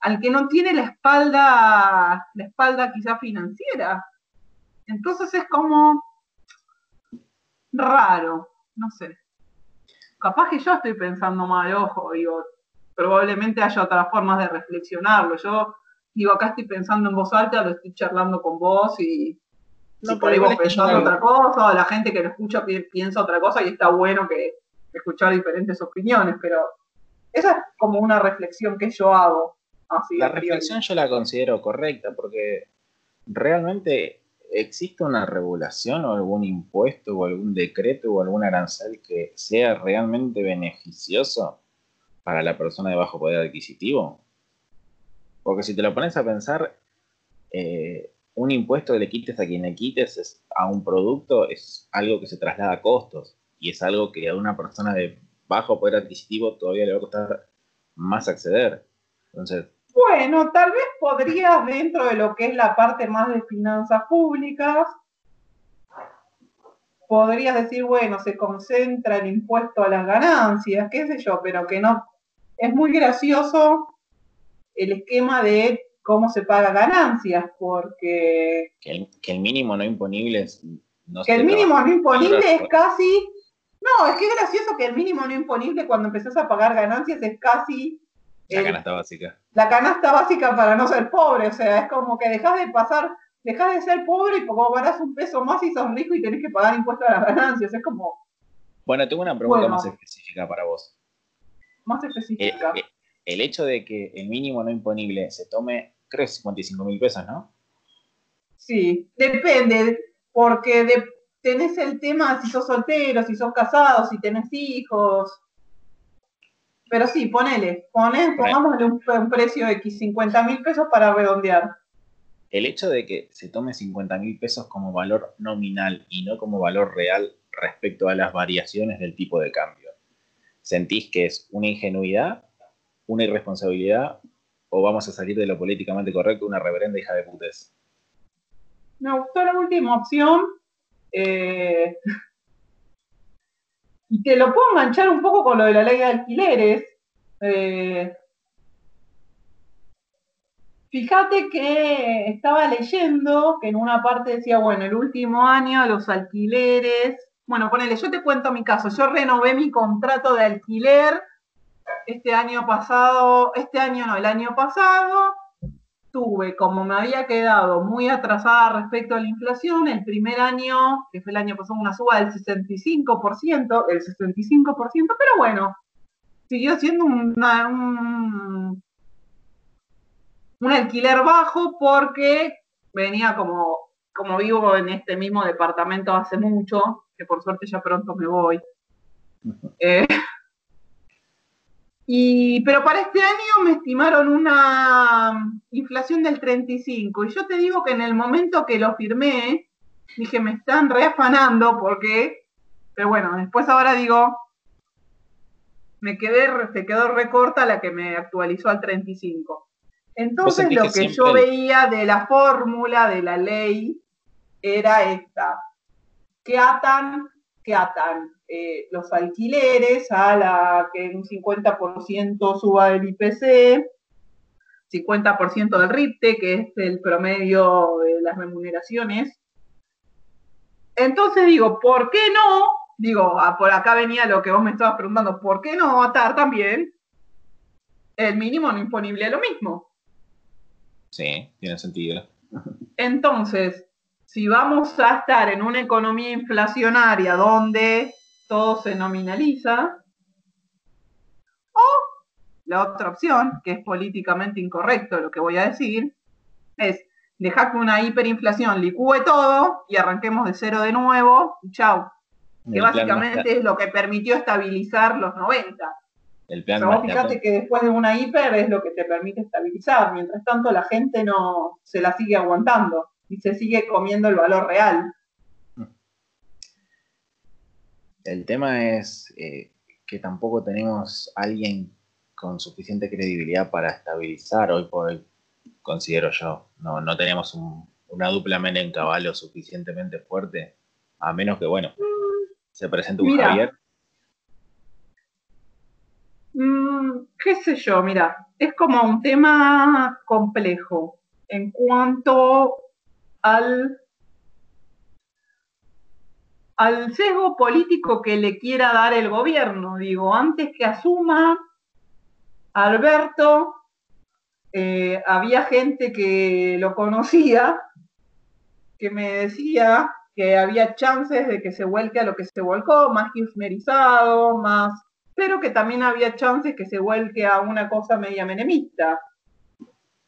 [SPEAKER 2] al que no tiene la espalda, la espalda quizá financiera. Entonces es como raro, no sé. Capaz que yo estoy pensando mal, ojo, digo, probablemente haya otras formas de reflexionarlo. Yo digo, acá estoy pensando en voz alta, lo estoy charlando con vos y no podemos pensar otra cosa, la gente que lo escucha piensa otra cosa y está bueno que escuchar diferentes opiniones, pero esa es como una reflexión que yo hago.
[SPEAKER 1] la reflexión yo la considero correcta porque realmente existe una regulación o algún impuesto o algún decreto o algún arancel que sea realmente beneficioso para la persona de bajo poder adquisitivo. Porque si te lo pones a pensar, eh, un impuesto que le quites a quien le quites a un producto es algo que se traslada a costos y es algo que a una persona de bajo poder adquisitivo todavía le va a costar más acceder. Entonces,
[SPEAKER 2] bueno, tal vez podrías dentro de lo que es la parte más de finanzas públicas, podrías decir, bueno, se concentra el impuesto a las ganancias, qué sé yo, pero que no, es muy gracioso el esquema de cómo se paga ganancias, porque...
[SPEAKER 1] Que el, mínimo no imponible es...
[SPEAKER 2] No que el mínimo no imponible es casi... No, es que es gracioso que el mínimo no imponible cuando empezás a pagar ganancias es casi...
[SPEAKER 1] La canasta básica.
[SPEAKER 2] La canasta básica para no ser pobre, o sea, es como que dejas de pasar, dejas de ser pobre y como ganas un peso más y sos rico y tenés que pagar impuestos a las ganancias, es como...
[SPEAKER 1] Bueno, tengo una pregunta más específica para vos.
[SPEAKER 2] Más específica.
[SPEAKER 1] El hecho de que el mínimo no imponible se tome, creo 55 mil pesos, ¿no?
[SPEAKER 2] Sí, depende, porque tenés el tema si sos soltero, si sos casado, si tenés hijos. Pero sí, ponele, ponele pongámosle un, precio de X, 50 mil pesos para redondear.
[SPEAKER 1] El hecho de que se tome 50 mil pesos como valor nominal y no como valor real respecto a las variaciones del tipo de cambio, ¿sentís que es una ingenuidad una irresponsabilidad o vamos a salir de lo políticamente correcto una reverenda hija de putes?
[SPEAKER 2] Me gustó la última opción. Eh, y te lo puedo enganchar un poco con lo de la ley de alquileres. Eh, fíjate que estaba leyendo que en una parte decía, bueno, el último año los alquileres, bueno, ponele, yo te cuento mi caso, yo renové mi contrato de alquiler este año pasado, este año no, el año pasado, tuve, como me había quedado muy atrasada respecto a la inflación, el primer año, que fue el año pasado, una suba del 65%, el 65%, pero bueno, siguió siendo una, un, un alquiler bajo porque venía como, como vivo en este mismo departamento hace mucho, que por suerte ya pronto me voy. Eh, y, pero para este año me estimaron una inflación del 35. Y yo te digo que en el momento que lo firmé, dije, me están reafanando porque, pero bueno, después ahora digo, me quedé, se quedó recorta la que me actualizó al 35. Entonces lo que, yo veía de la fórmula de la ley era esta. ¿Qué atan? ¿Qué atan? Eh, los alquileres a la que un 50% suba el IPC, 50% del RIPTE, que es el promedio de las remuneraciones. Entonces digo, ¿por qué no? Digo, ah, por acá venía lo que vos me estabas preguntando, ¿por qué no atar también el mínimo no imponible a lo mismo?
[SPEAKER 1] Sí, tiene sentido.
[SPEAKER 2] Entonces, si vamos a estar en una economía inflacionaria donde todo se nominaliza, o la otra opción, que es políticamente incorrecto lo que voy a decir, es dejar que una hiperinflación licúe todo y arranquemos de cero de nuevo y chau. Que básicamente es lo que permitió estabilizar los 90. El plan fíjate que después de una hiper es lo que te permite estabilizar. Mientras tanto, la gente no se la sigue aguantando y se sigue comiendo el valor real.
[SPEAKER 1] El tema es eh, que tampoco tenemos alguien con suficiente credibilidad para estabilizar hoy por hoy, considero yo. No, no tenemos una dupla en caballo suficientemente fuerte, a menos que, bueno, se presente un Javier
[SPEAKER 2] Mm, qué sé yo, mira, es como un tema complejo en cuanto al, al sesgo político que le quiera dar el gobierno. Digo, antes que asuma Alberto, eh, había gente que lo conocía, que me decía que había chances de que se vuelque a lo que se volcó, más kirchnerizado, más pero que también había chances que se vuelque a una cosa media menemista.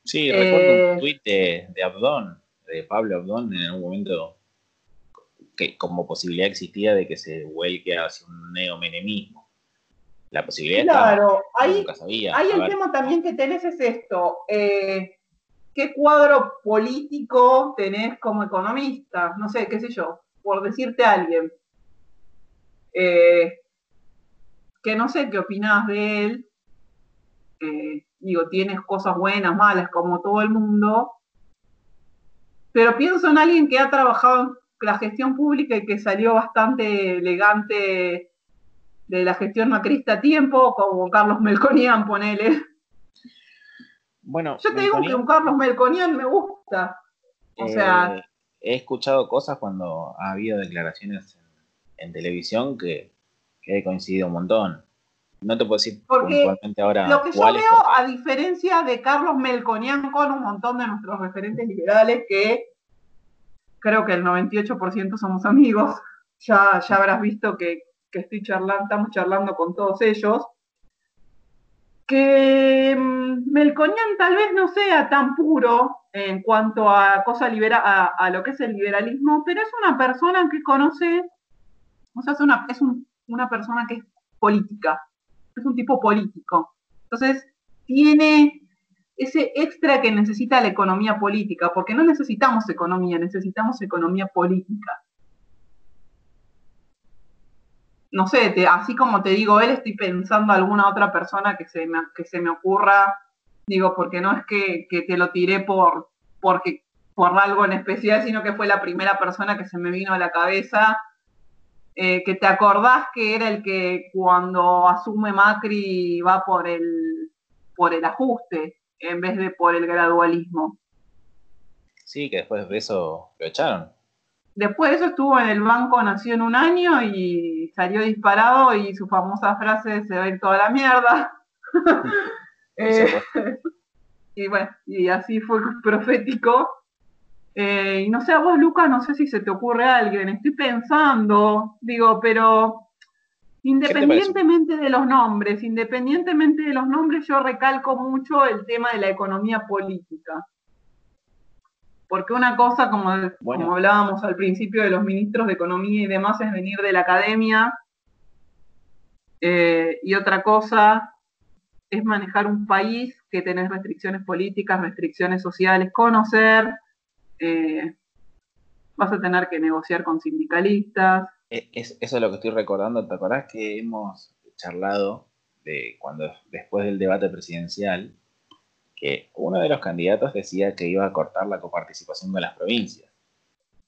[SPEAKER 1] Sí, recuerdo un eh, tuit de, Abdón, de Pablo Abdón, en algún momento, que como posibilidad existía de que se vuelque hacia un neomenemismo. La posibilidad
[SPEAKER 2] Claro, ahí, ahí el tema también que tenés es esto. Eh, ¿Qué cuadro político tenés como economista? No sé, qué sé yo, por decirte a alguien. Eh, que no sé qué opinás de él. digo, tienes cosas buenas, malas, como todo el mundo. Pero pienso en alguien que ha trabajado en la gestión pública y que salió bastante elegante de la gestión macrista a tiempo, como Carlos Melconian, ponele. Bueno, yo te digo que un Carlos Melconian me gusta. O sea,
[SPEAKER 1] eh, he escuchado cosas cuando ha habido declaraciones en televisión que que he coincidido un montón. No te puedo decir
[SPEAKER 2] puntualmente ahora. Lo que yo veo, a diferencia de Carlos Melconian con un montón de nuestros referentes liberales, que creo que el 98% somos amigos, ya, ya habrás visto que, estoy charlando, estamos charlando con todos ellos, que mm, Melconian tal vez no sea tan puro en cuanto a cosa libera, a, lo que es el liberalismo, pero es una persona que conoce, o sea, es, una, es un una persona que es política, es un tipo político. Entonces, tiene ese extra que necesita la economía política, porque no necesitamos economía, necesitamos economía política. No sé, así como te digo él, estoy pensando alguna otra persona que se me, que se me ocurra, digo, porque no es que, que te lo tiré por, porque, por algo en especial, sino que fue la primera persona que se me vino a la cabeza eh, que te acordás que era el que cuando asume Macri va por el, por el ajuste en vez de por el gradualismo.
[SPEAKER 1] Sí, que después de eso lo echaron.
[SPEAKER 2] Después de eso estuvo en el Banco Nación un año y salió disparado y su famosa frase se va a ir toda la mierda. Eh, y bueno, y así fue profético eh, y no sé, a vos, Luca, no sé si se te ocurre a alguien. Estoy pensando, digo, pero independientemente de los nombres, independientemente de los nombres, yo recalco mucho el tema de la economía política. Porque una cosa, como, como hablábamos al principio de los ministros de Economía y demás, es venir de la academia. Eh, y otra cosa es manejar un país que tenés restricciones políticas, restricciones sociales, conocer eh, vas a tener que negociar con sindicalistas.
[SPEAKER 1] E, es, eso es lo que estoy recordando, ¿te acordás que hemos charlado de cuando después del debate presidencial, que uno de los candidatos decía que iba a cortar la coparticipación de las provincias.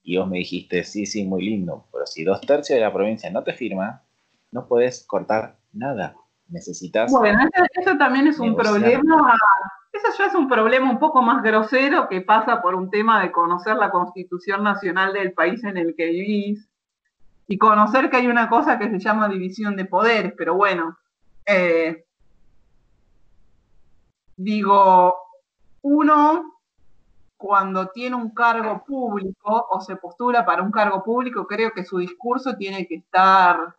[SPEAKER 1] Y vos me dijiste, sí, sí, muy lindo, pero si dos tercios de la provincia no te firma, no puedes cortar nada. Necesitas.
[SPEAKER 2] Bueno, eso, también es un problema. Eso ya es un problema un poco más grosero que pasa por un tema de conocer la constitución nacional del país en el que vivís y conocer que hay una cosa que se llama división de poderes, pero bueno, eh, digo, uno cuando tiene un cargo público o se postula para un cargo público, creo que su discurso tiene que estar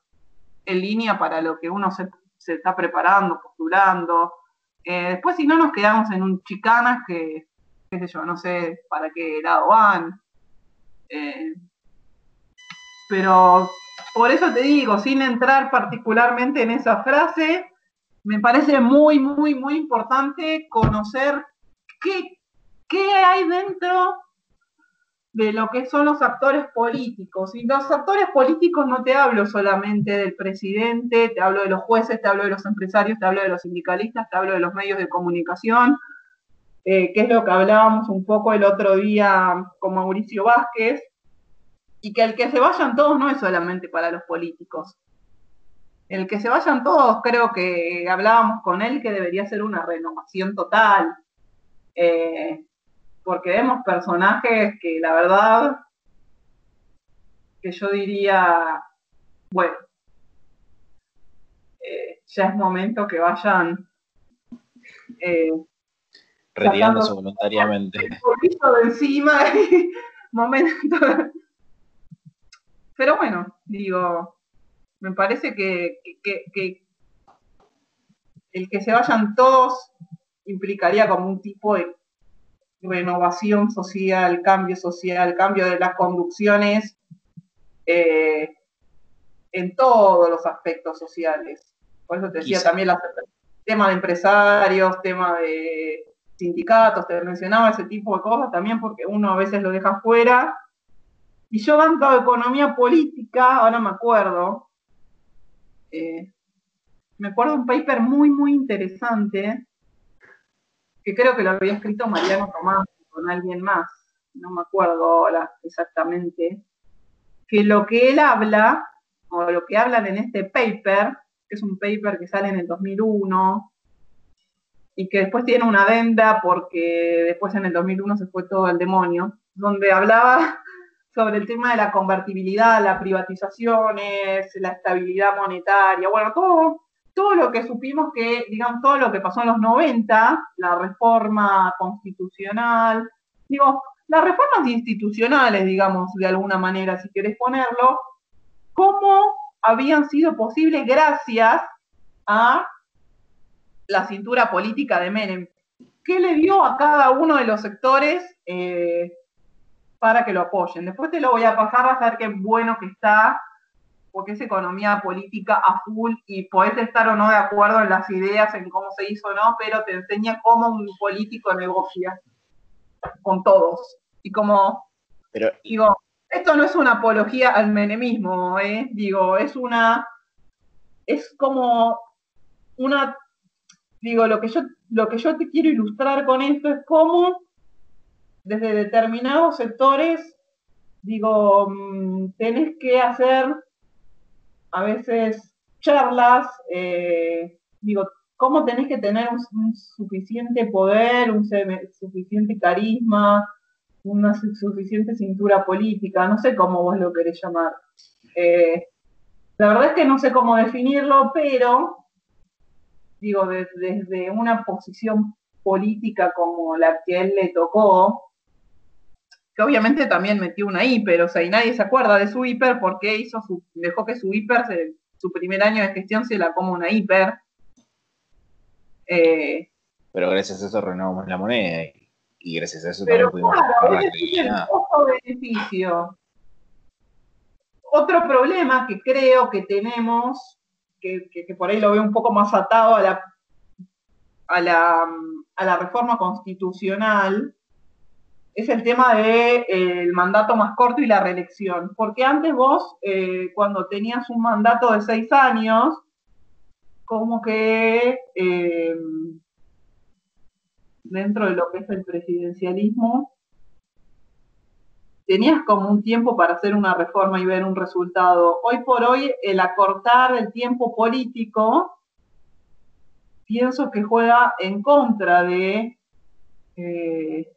[SPEAKER 2] en línea para lo que uno se, está preparando, postulando. Después, si no, nos quedamos en un chicanas que, qué sé yo, no sé para qué lado van. Eh, pero por eso te digo, sin entrar particularmente en esa frase, me parece muy, muy, muy importante conocer qué, qué hay dentro de lo que son los actores políticos. Y los actores políticos no te hablo solamente del presidente, te hablo de los jueces, te hablo de los empresarios, te hablo de los sindicalistas, te hablo de los medios de comunicación, eh, que es lo que hablábamos un poco el otro día con Mauricio Vázquez, y que el que se vayan todos no es solamente para los políticos. El que se vayan todos, creo que hablábamos con él que debería ser una renovación total. Eh, porque vemos personajes que la verdad que yo diría, bueno, eh, ya es momento que vayan
[SPEAKER 1] eh, retirándose voluntariamente.
[SPEAKER 2] de encima momento. Pero bueno, digo, me parece que, que el que se vayan todos implicaría como un tipo de renovación social, cambio social, cambio de las conducciones eh, en todos los aspectos sociales. Por eso te decía también el tema de empresarios, tema de sindicatos, te mencionaba ese tipo de cosas también porque uno a veces lo deja fuera. Y yo banco de economía política, ahora me acuerdo, eh, me acuerdo un paper muy, muy interesante que creo que lo había escrito Mariano Tomás con alguien más, no me acuerdo ahora exactamente, que lo que él habla, o lo que hablan en este paper, que es un paper que sale en el 2001, y que después tiene una adenda porque después en el 2001 se fue todo al demonio, donde hablaba sobre el tema de la convertibilidad, las privatizaciones, la estabilidad monetaria, bueno, todo todo lo que supimos que, digamos, todo lo que pasó en los 90, la reforma constitucional, digo, las reformas institucionales, digamos, de alguna manera, si querés ponerlo, cómo habían sido posibles gracias a la cintura política de Menem. ¿Qué le dio a cada uno de los sectores eh, para que lo apoyen? Después te lo voy a pasar a ver qué bueno que está porque es economía política a full y podés estar o no de acuerdo en las ideas, en cómo se hizo o no, pero te enseña cómo un político negocia con todos. Y como, pero, digo, esto no es una apología al menemismo, ¿eh? digo, es una, es como una, digo, lo que yo, lo que yo te quiero ilustrar con esto es cómo desde determinados sectores, digo, mm, tenés que hacer a veces charlas, eh, digo, ¿cómo tenés que tener un, suficiente poder, un suficiente carisma, una suficiente cintura política? No sé cómo vos lo querés llamar. Eh, la verdad es que no sé cómo definirlo, pero digo, desde una posición política como la que él le tocó, que obviamente también metió una hiper, o sea, y nadie se acuerda de su hiper porque hizo su, dejó que su hiper, su primer año de gestión se la como una hiper.
[SPEAKER 1] Eh, pero gracias a eso renovamos la moneda y, gracias a eso también pudimos claro,
[SPEAKER 2] el beneficio. Otro problema que creo que tenemos, que, que, por ahí lo veo un poco más atado a la, a la, a la reforma constitucional, es el tema del de, mandato más corto y la reelección. Porque antes vos, eh, cuando tenías un mandato de seis años, como que eh, dentro de lo que es el presidencialismo, tenías como un tiempo para hacer una reforma y ver un resultado. Hoy por hoy, el acortar el tiempo político, pienso que juega en contra de, eh,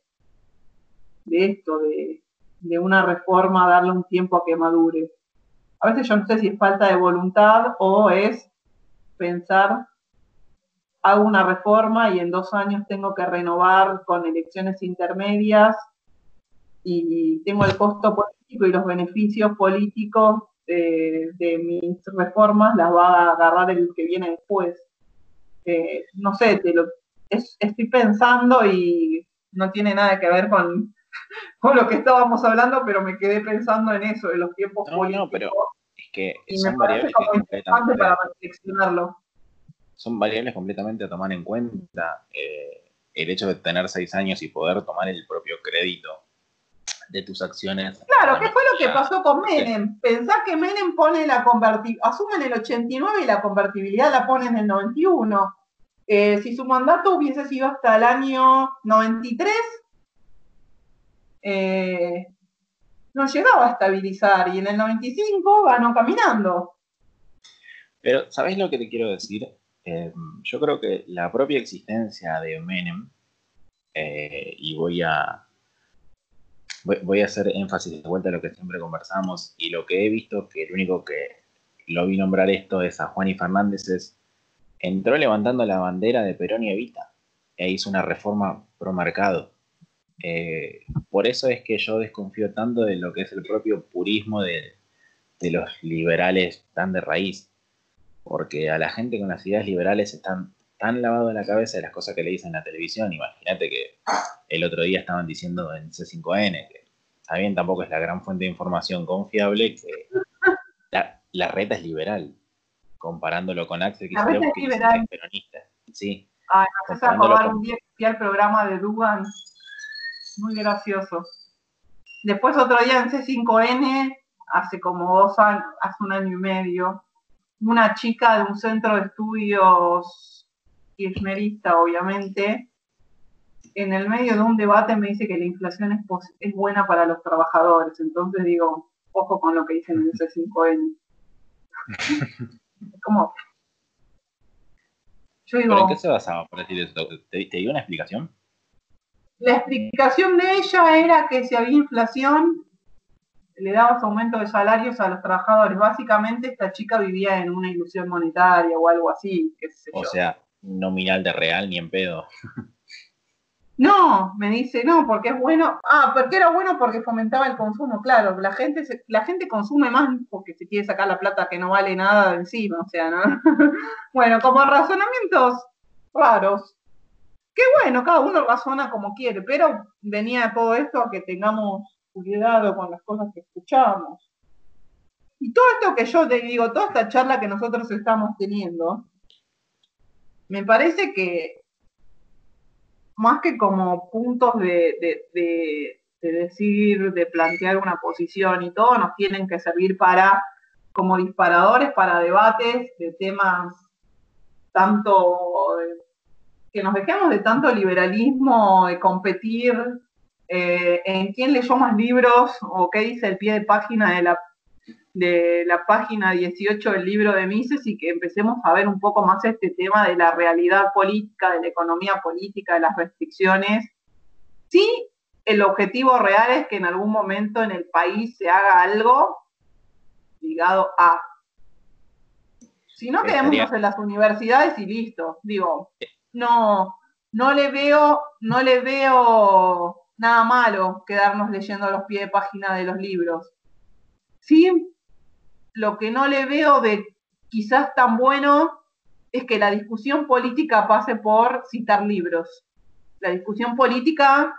[SPEAKER 2] de esto, de, de una reforma, darle un tiempo a que madure. A veces yo no sé si es falta de voluntad o es pensar, hago una reforma y en dos años tengo que renovar con elecciones intermedias y tengo el costo político y los beneficios políticos de, mis reformas, las va a agarrar el que viene después. Eh, no sé, te lo, estoy pensando y no tiene nada que ver con, con lo que estábamos hablando, pero me quedé pensando en eso, en los tiempos políticos. No, pero
[SPEAKER 1] es que son variables para reflexionarlo. Son variables completamente a tomar en cuenta. Eh, el hecho de tener seis años y poder tomar el propio crédito de tus acciones.
[SPEAKER 2] Claro, ¿qué fue lo que pasó con Menem? Pensá que Menem pone la convertibilidad, asumen el 89 y la convertibilidad la pone en el 91. Eh, si su mandato hubiese sido hasta el año 93, eh, no llegaba a estabilizar y en el 95 ganó caminando.
[SPEAKER 1] Pero, ¿sabes lo que te quiero decir? Eh, yo creo que la propia existencia de Menem, y voy a, voy, a hacer énfasis de vuelta a lo que siempre conversamos y lo que he visto, que el único que lo vi nombrar esto es a Juan y Fernández, es, entró levantando la bandera de Perón y Evita e hizo una reforma pro mercado. Eh, por eso es que yo desconfío tanto de lo que es el propio purismo de, de los liberales tan de raíz, porque a la gente con las ideas liberales están tan lavado en la cabeza de las cosas que le dicen en la televisión. Imagínate que el otro día estaban diciendo en C5N, que también tampoco es la gran fuente de información confiable, que la, reta es liberal, comparándolo con Axel, que es peronista. Sí.
[SPEAKER 2] Ay, nos a acordar un día que el programa de Dugan, muy gracioso. Después otro día en C5N, hace como dos años, hace un año y medio, una chica de un centro de estudios kirchnerista, obviamente, en el medio de un debate me dice que la inflación es, es buena para los trabajadores. Entonces digo, ojo con lo que dicen en ese 5N. ¿Cómo?
[SPEAKER 1] Yo digo, ¿Pero en qué se basaba por decir eso? ¿Te, ¿Te dio una explicación?
[SPEAKER 2] La explicación de ella era que si había inflación, le dabas aumento de salarios a los trabajadores. Básicamente esta chica vivía en una ilusión monetaria o algo así.
[SPEAKER 1] o sea, nominal de real ni en pedo.
[SPEAKER 2] No, me dice, no, porque es bueno. Ah, porque era bueno porque fomentaba el consumo, claro. La gente, la gente consume más porque se quiere sacar la plata que no vale nada de encima, o sea, ¿no? bueno, como razonamientos raros. Qué bueno, cada uno razona como quiere, pero venía todo esto a que tengamos cuidado con las cosas que escuchamos. Y todo esto que yo te digo, toda esta charla que nosotros estamos teniendo, me parece que más que como puntos de, decir, de plantear una posición y todo, nos tienen que servir para, como disparadores, para debates de temas tanto, que nos dejemos de tanto liberalismo, de competir eh, en quién leyó más libros o qué dice el pie de página de la de la página 18 del libro de Mises y que empecemos a ver un poco más este tema de la realidad política, de la economía política, de las restricciones. Sí, el objetivo real es que en algún momento en el país se haga algo ligado a. Si no, quedémonos en las universidades y listo. Digo, no, no le veo, no le veo nada malo quedarnos leyendo los pies de página de los libros. Sí, lo que no le veo de quizás tan bueno es que la discusión política pase por citar libros. La discusión política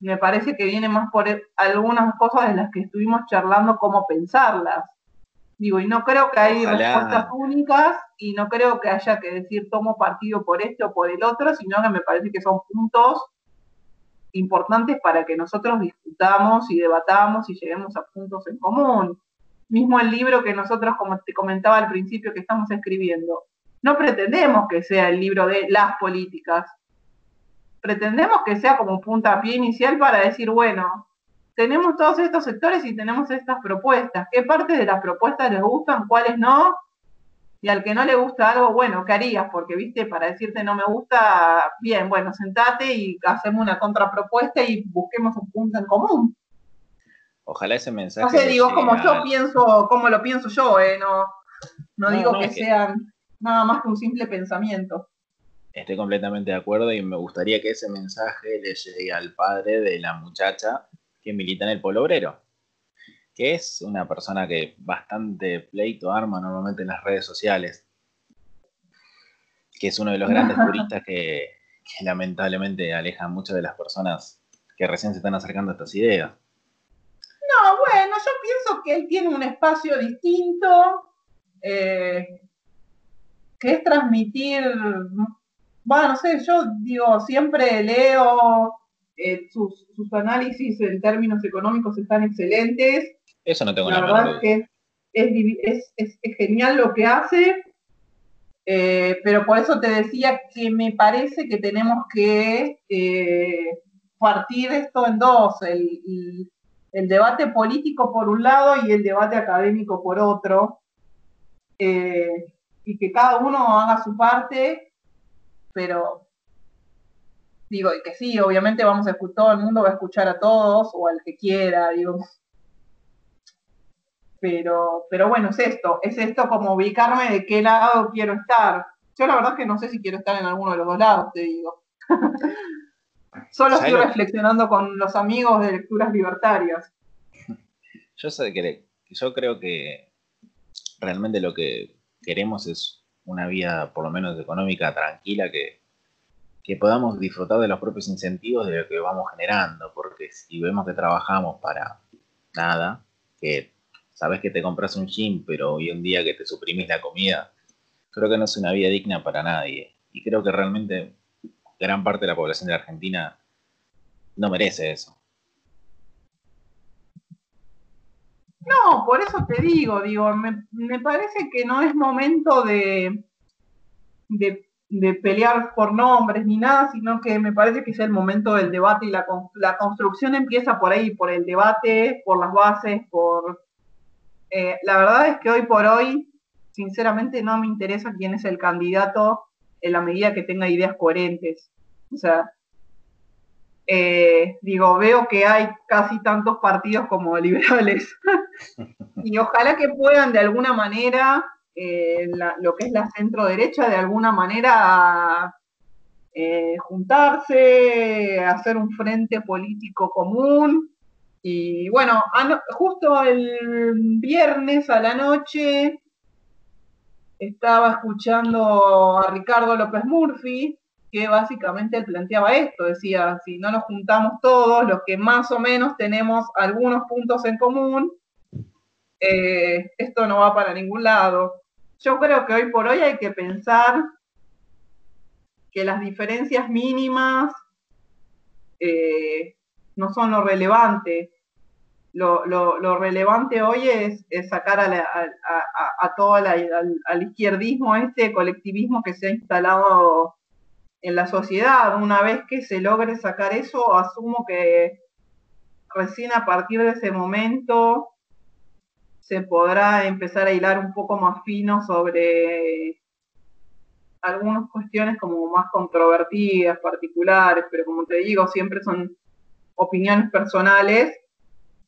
[SPEAKER 2] me parece que viene más por algunas cosas de las que estuvimos charlando, cómo pensarlas. Digo, y no creo que hay respuestas únicas y no creo que haya que decir tomo partido por este o por el otro, sino que me parece que son puntos importantes para que nosotros discutamos y debatamos y lleguemos a puntos en común mismo el libro que nosotros, como te comentaba al principio, que estamos escribiendo, no pretendemos que sea el libro de las políticas. Pretendemos que sea como puntapié inicial para decir, bueno, tenemos todos estos sectores y tenemos estas propuestas. ¿Qué partes de las propuestas les gustan? ¿Cuáles no? Y al que no le gusta algo, bueno, ¿qué harías? Porque, viste, para decirte no me gusta, bien, bueno, sentate y hacemos una contrapropuesta y busquemos un punto en común.
[SPEAKER 1] Ojalá ese mensaje.
[SPEAKER 2] No sé, digo, como yo pienso, como lo pienso yo, ¿eh? No, no, digo que, sean nada más que un simple pensamiento.
[SPEAKER 1] Estoy completamente de acuerdo y me gustaría que ese mensaje le llegue al padre de la muchacha que milita en el Polo Obrero, que es una persona que bastante pleito arma normalmente en las redes sociales, que es uno de los grandes turistas que, lamentablemente alejan muchas de las personas que recién se están acercando a estas ideas.
[SPEAKER 2] No, bueno, yo pienso que él tiene un espacio distinto, eh, que es transmitir, bueno, no sé, yo digo, siempre leo eh, sus, análisis en términos económicos están excelentes.
[SPEAKER 1] Eso no tengo
[SPEAKER 2] La verdad es que es, genial lo que hace, eh, pero por eso te decía que me parece que tenemos que eh, partir esto en dos, el, debate político por un lado y el debate académico por otro, y que cada uno haga su parte, pero digo, y que sí, obviamente vamos a escuchar, todo el mundo va a escuchar a todos o al que quiera, digo. Pero, pero bueno, es esto, es esto como ubicarme de qué lado quiero estar. Yo la verdad es que no sé si quiero estar en alguno de los dos lados, te digo. Solo estoy reflexionando con los amigos de lecturas libertarias.
[SPEAKER 1] Yo sé que yo creo que realmente lo que queremos es una vida por lo menos económica tranquila que que podamos disfrutar de los propios incentivos de lo que vamos generando, porque si vemos que trabajamos para nada, que sabes que te compras un gym, pero hoy en día que te suprimís la comida, creo que no es una vida digna para nadie. Y creo que realmente gran parte de la población de Argentina no merece eso.
[SPEAKER 2] No, por eso te digo, digo, me, parece que no es momento de, de de pelear por nombres ni nada, sino que me parece que es el momento del debate y la, la construcción empieza por ahí, por el debate, por las bases, por... Eh, la verdad es que hoy por hoy, sinceramente, no me interesa quién es el candidato en la medida que tenga ideas coherentes. O sea, eh, digo, veo que hay casi tantos partidos como liberales. y ojalá que puedan de alguna manera eh, lo que es la centro derecha de alguna manera eh, juntarse, hacer un frente político común. Y bueno, justo el viernes a la noche estaba escuchando a Ricardo López Murphy, que básicamente él planteaba esto, decía, si no nos juntamos todos, los que más o menos tenemos algunos puntos en común, eh, esto no va para ningún lado yo creo que hoy por hoy hay que pensar que las diferencias mínimas eh, no son lo relevante. Lo, relevante hoy es, sacar a, todo al, izquierdismo, este colectivismo que se ha instalado en la sociedad. Una vez que se logre sacar eso, asumo que recién a partir de ese momento se podrá empezar a hilar un poco más fino sobre algunas cuestiones como más controvertidas, particulares, pero como te digo, siempre son opiniones personales.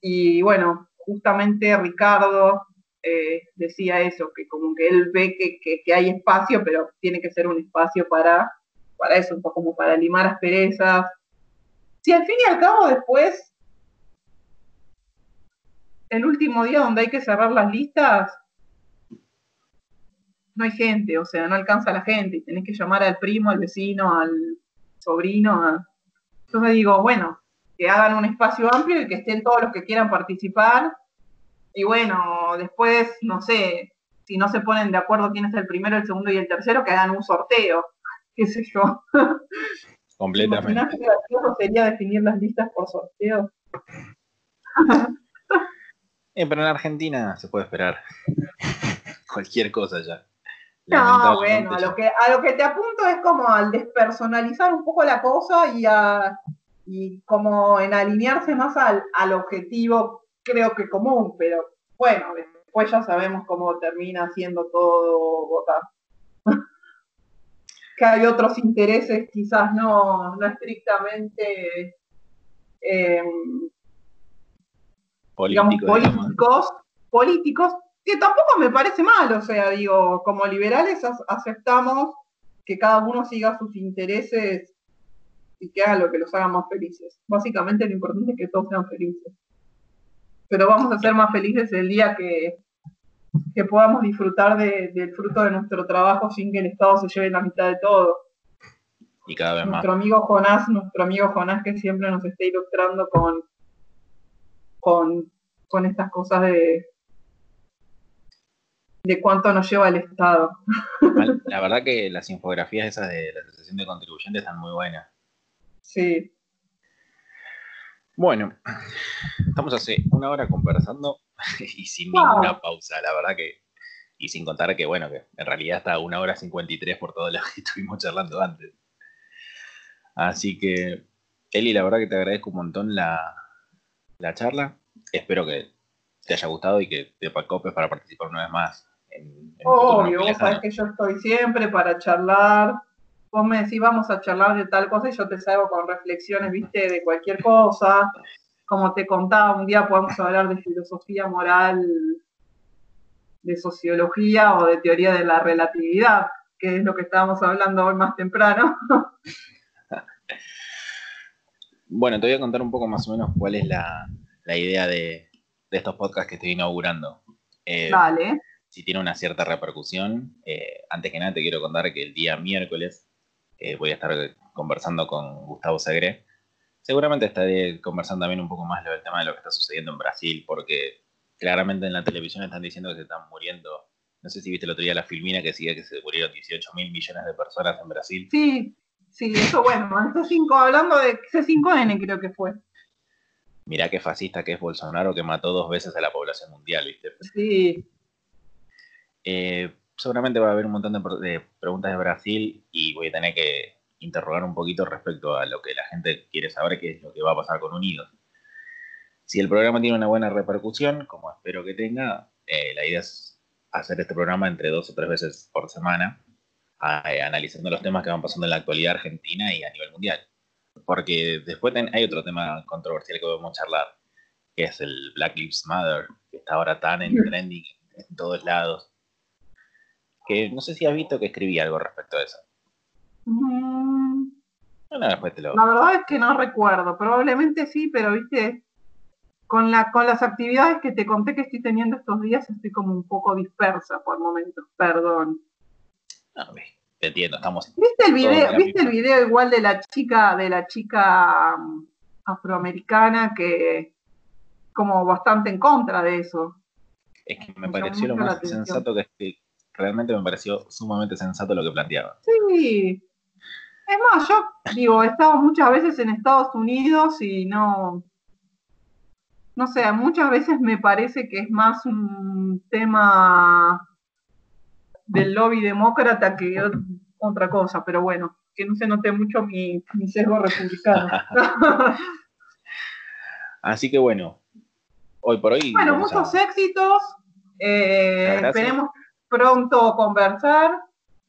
[SPEAKER 2] Y bueno, justamente Ricardo eh, decía eso, que como que él ve que, hay espacio, pero tiene que ser un espacio para, para eso, un poco como para limar asperezas. Si al fin y al cabo después el último día donde hay que cerrar las listas, no hay gente, o sea, no alcanza la gente, y tenés que llamar al primo, al vecino, al sobrino. Entonces digo, bueno, que hagan un espacio amplio y que estén todos los que quieran participar. Y bueno, después, no sé, si no se ponen de acuerdo quién es el primero, el segundo y el tercero, que hagan un sorteo, qué sé yo.
[SPEAKER 1] Completamente.
[SPEAKER 2] sería definir las listas por sorteo?
[SPEAKER 1] Eh, pero en Argentina se puede esperar cualquier cosa ya.
[SPEAKER 2] No, bueno, a lo, que, a lo que te apunto es como al despersonalizar un poco la cosa y, a, y como en alinearse más al, al objetivo, creo que común, pero bueno, después ya sabemos cómo termina siendo todo votar. que hay otros intereses quizás no, no estrictamente eh, políticos, políticos, que tampoco me parece mal, o sea, digo, como liberales aceptamos que cada uno siga sus intereses y que haga lo que los haga más felices. Básicamente lo importante es que todos sean felices. Pero vamos a ser más felices el día que, que podamos disfrutar del fruto de nuestro trabajo sin que el Estado se lleve la mitad de todo.
[SPEAKER 1] Y cada vez
[SPEAKER 2] nuestro amigo Jonás, nuestro amigo Jonás que siempre nos está ilustrando con, con, con estas cosas de, de cuánto nos lleva el Estado.
[SPEAKER 1] La verdad que las infografías esas de la Asociación de Contribuyentes están muy buenas.
[SPEAKER 2] Sí.
[SPEAKER 1] Bueno, estamos hace una hora conversando y sin ninguna pausa, la verdad que. Y sin contar que, bueno, que en realidad está una hora 53 por todo lo que estuvimos charlando antes. Así que, Eli, la verdad que te agradezco un montón la, la charla. Espero que te haya gustado y que te copes para participar una vez más.
[SPEAKER 2] En, Obvio, vos sabés que yo estoy siempre para charlar. Vos me decís, vamos a charlar de tal cosa y yo te salgo con reflexiones, viste, de cualquier cosa como te contaba, un día podemos hablar de filosofía moral, de sociología o de teoría de la relatividad, que es lo que estábamos hablando hoy más temprano.
[SPEAKER 1] Bueno, te voy a contar un poco más o menos cuál es la, idea de, estos podcasts que estoy inaugurando.
[SPEAKER 2] Eh, vale.
[SPEAKER 1] Si tiene una cierta repercusión, eh, antes que nada te quiero contar que el día miércoles eh, voy a estar conversando con Gustavo Segre, Seguramente estaré conversando también un poco más del tema de lo que está sucediendo en Brasil, porque claramente en la televisión están diciendo que se están muriendo. No sé si viste el otro día la filmina que decía que se murieron 18 mil millones de personas en Brasil.
[SPEAKER 2] Sí, sí, eso bueno, C5, hablando de C5N creo que fue.
[SPEAKER 1] Mirá qué fascista que es Bolsonaro que mató dos veces a la población mundial, ¿viste?
[SPEAKER 2] Sí.
[SPEAKER 1] Eh, seguramente va a haber un montón de preguntas de Brasil y voy a tener que interrogar un poquito respecto a lo que la gente quiere saber, qué es lo que va a pasar con Unidos. Si el programa tiene una buena repercusión, como espero que tenga, eh, la idea es hacer este programa entre dos o tres veces por semana, analizando los temas que van pasando en la actualidad argentina y a nivel mundial. Porque después hay otro tema controversial que podemos charlar, que es el Black Lives Matter, que está ahora tan en trending en todos lados. Que no sé si has visto que escribí algo respecto a eso.
[SPEAKER 2] La verdad es que no recuerdo, probablemente sí, pero viste, con, la, con las actividades que te conté que estoy teniendo estos días estoy como un poco dispersa por momentos, perdón.
[SPEAKER 1] Te entiendo, estamos.
[SPEAKER 2] ¿Viste el video, ¿viste el video igual de la chica, de la chica um, afroamericana que como bastante en contra de eso?
[SPEAKER 1] Es que me, pareció lo más sensato que, realmente me pareció sumamente sensato lo que planteaba.
[SPEAKER 2] Sí, es más, yo digo, he estado muchas veces en Estados Unidos y no, no sé, muchas veces me parece que es más un tema del lobby demócrata que otra cosa, pero bueno, que no se note mucho mi, sesgo republicano.
[SPEAKER 1] Así que bueno, hoy por hoy.
[SPEAKER 2] Bueno, muchos éxitos. Eh, esperemos pronto conversar.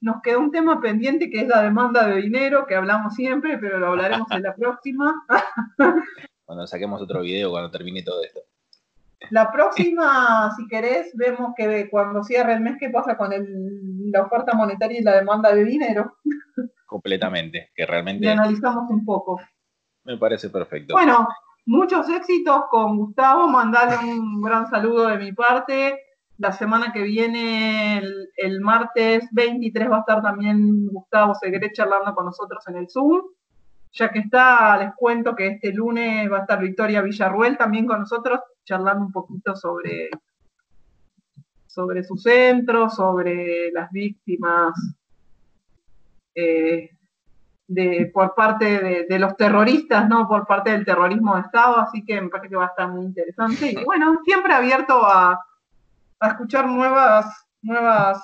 [SPEAKER 2] Nos queda un tema pendiente que es la demanda de dinero, que hablamos siempre, pero lo hablaremos en la próxima.
[SPEAKER 1] cuando saquemos otro video, cuando termine todo esto.
[SPEAKER 2] La próxima, si querés, vemos que cuando cierre el mes, ¿qué pasa con la oferta monetaria y la demanda de dinero?
[SPEAKER 1] Completamente, que realmente...
[SPEAKER 2] Y analizamos un poco.
[SPEAKER 1] Me parece perfecto.
[SPEAKER 2] Bueno, muchos éxitos con Gustavo, mandale un gran saludo de mi parte. La semana que viene, el, martes 23, va a estar también Gustavo Segre charlando con nosotros en el Zoom. Ya que está, les cuento que este lunes va a estar Victoria Villarruel también con nosotros, charlando un poquito sobre, sobre su centro, sobre las víctimas eh, de, por parte de, los terroristas, ¿no? Por parte del terrorismo de Estado, así que me parece que va a estar muy interesante. Y bueno, siempre abierto a, a escuchar nuevas, nuevas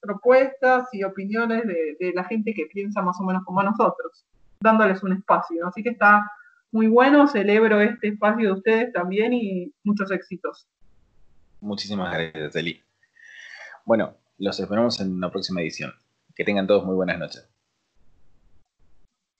[SPEAKER 2] propuestas y opiniones de, la gente que piensa más o menos como nosotros, dándoles un espacio. Así que está muy bueno, celebro este espacio de ustedes también y muchos éxitos.
[SPEAKER 1] Muchísimas gracias, Eli. Bueno, los esperamos en la próxima edición. Que tengan todos muy buenas noches.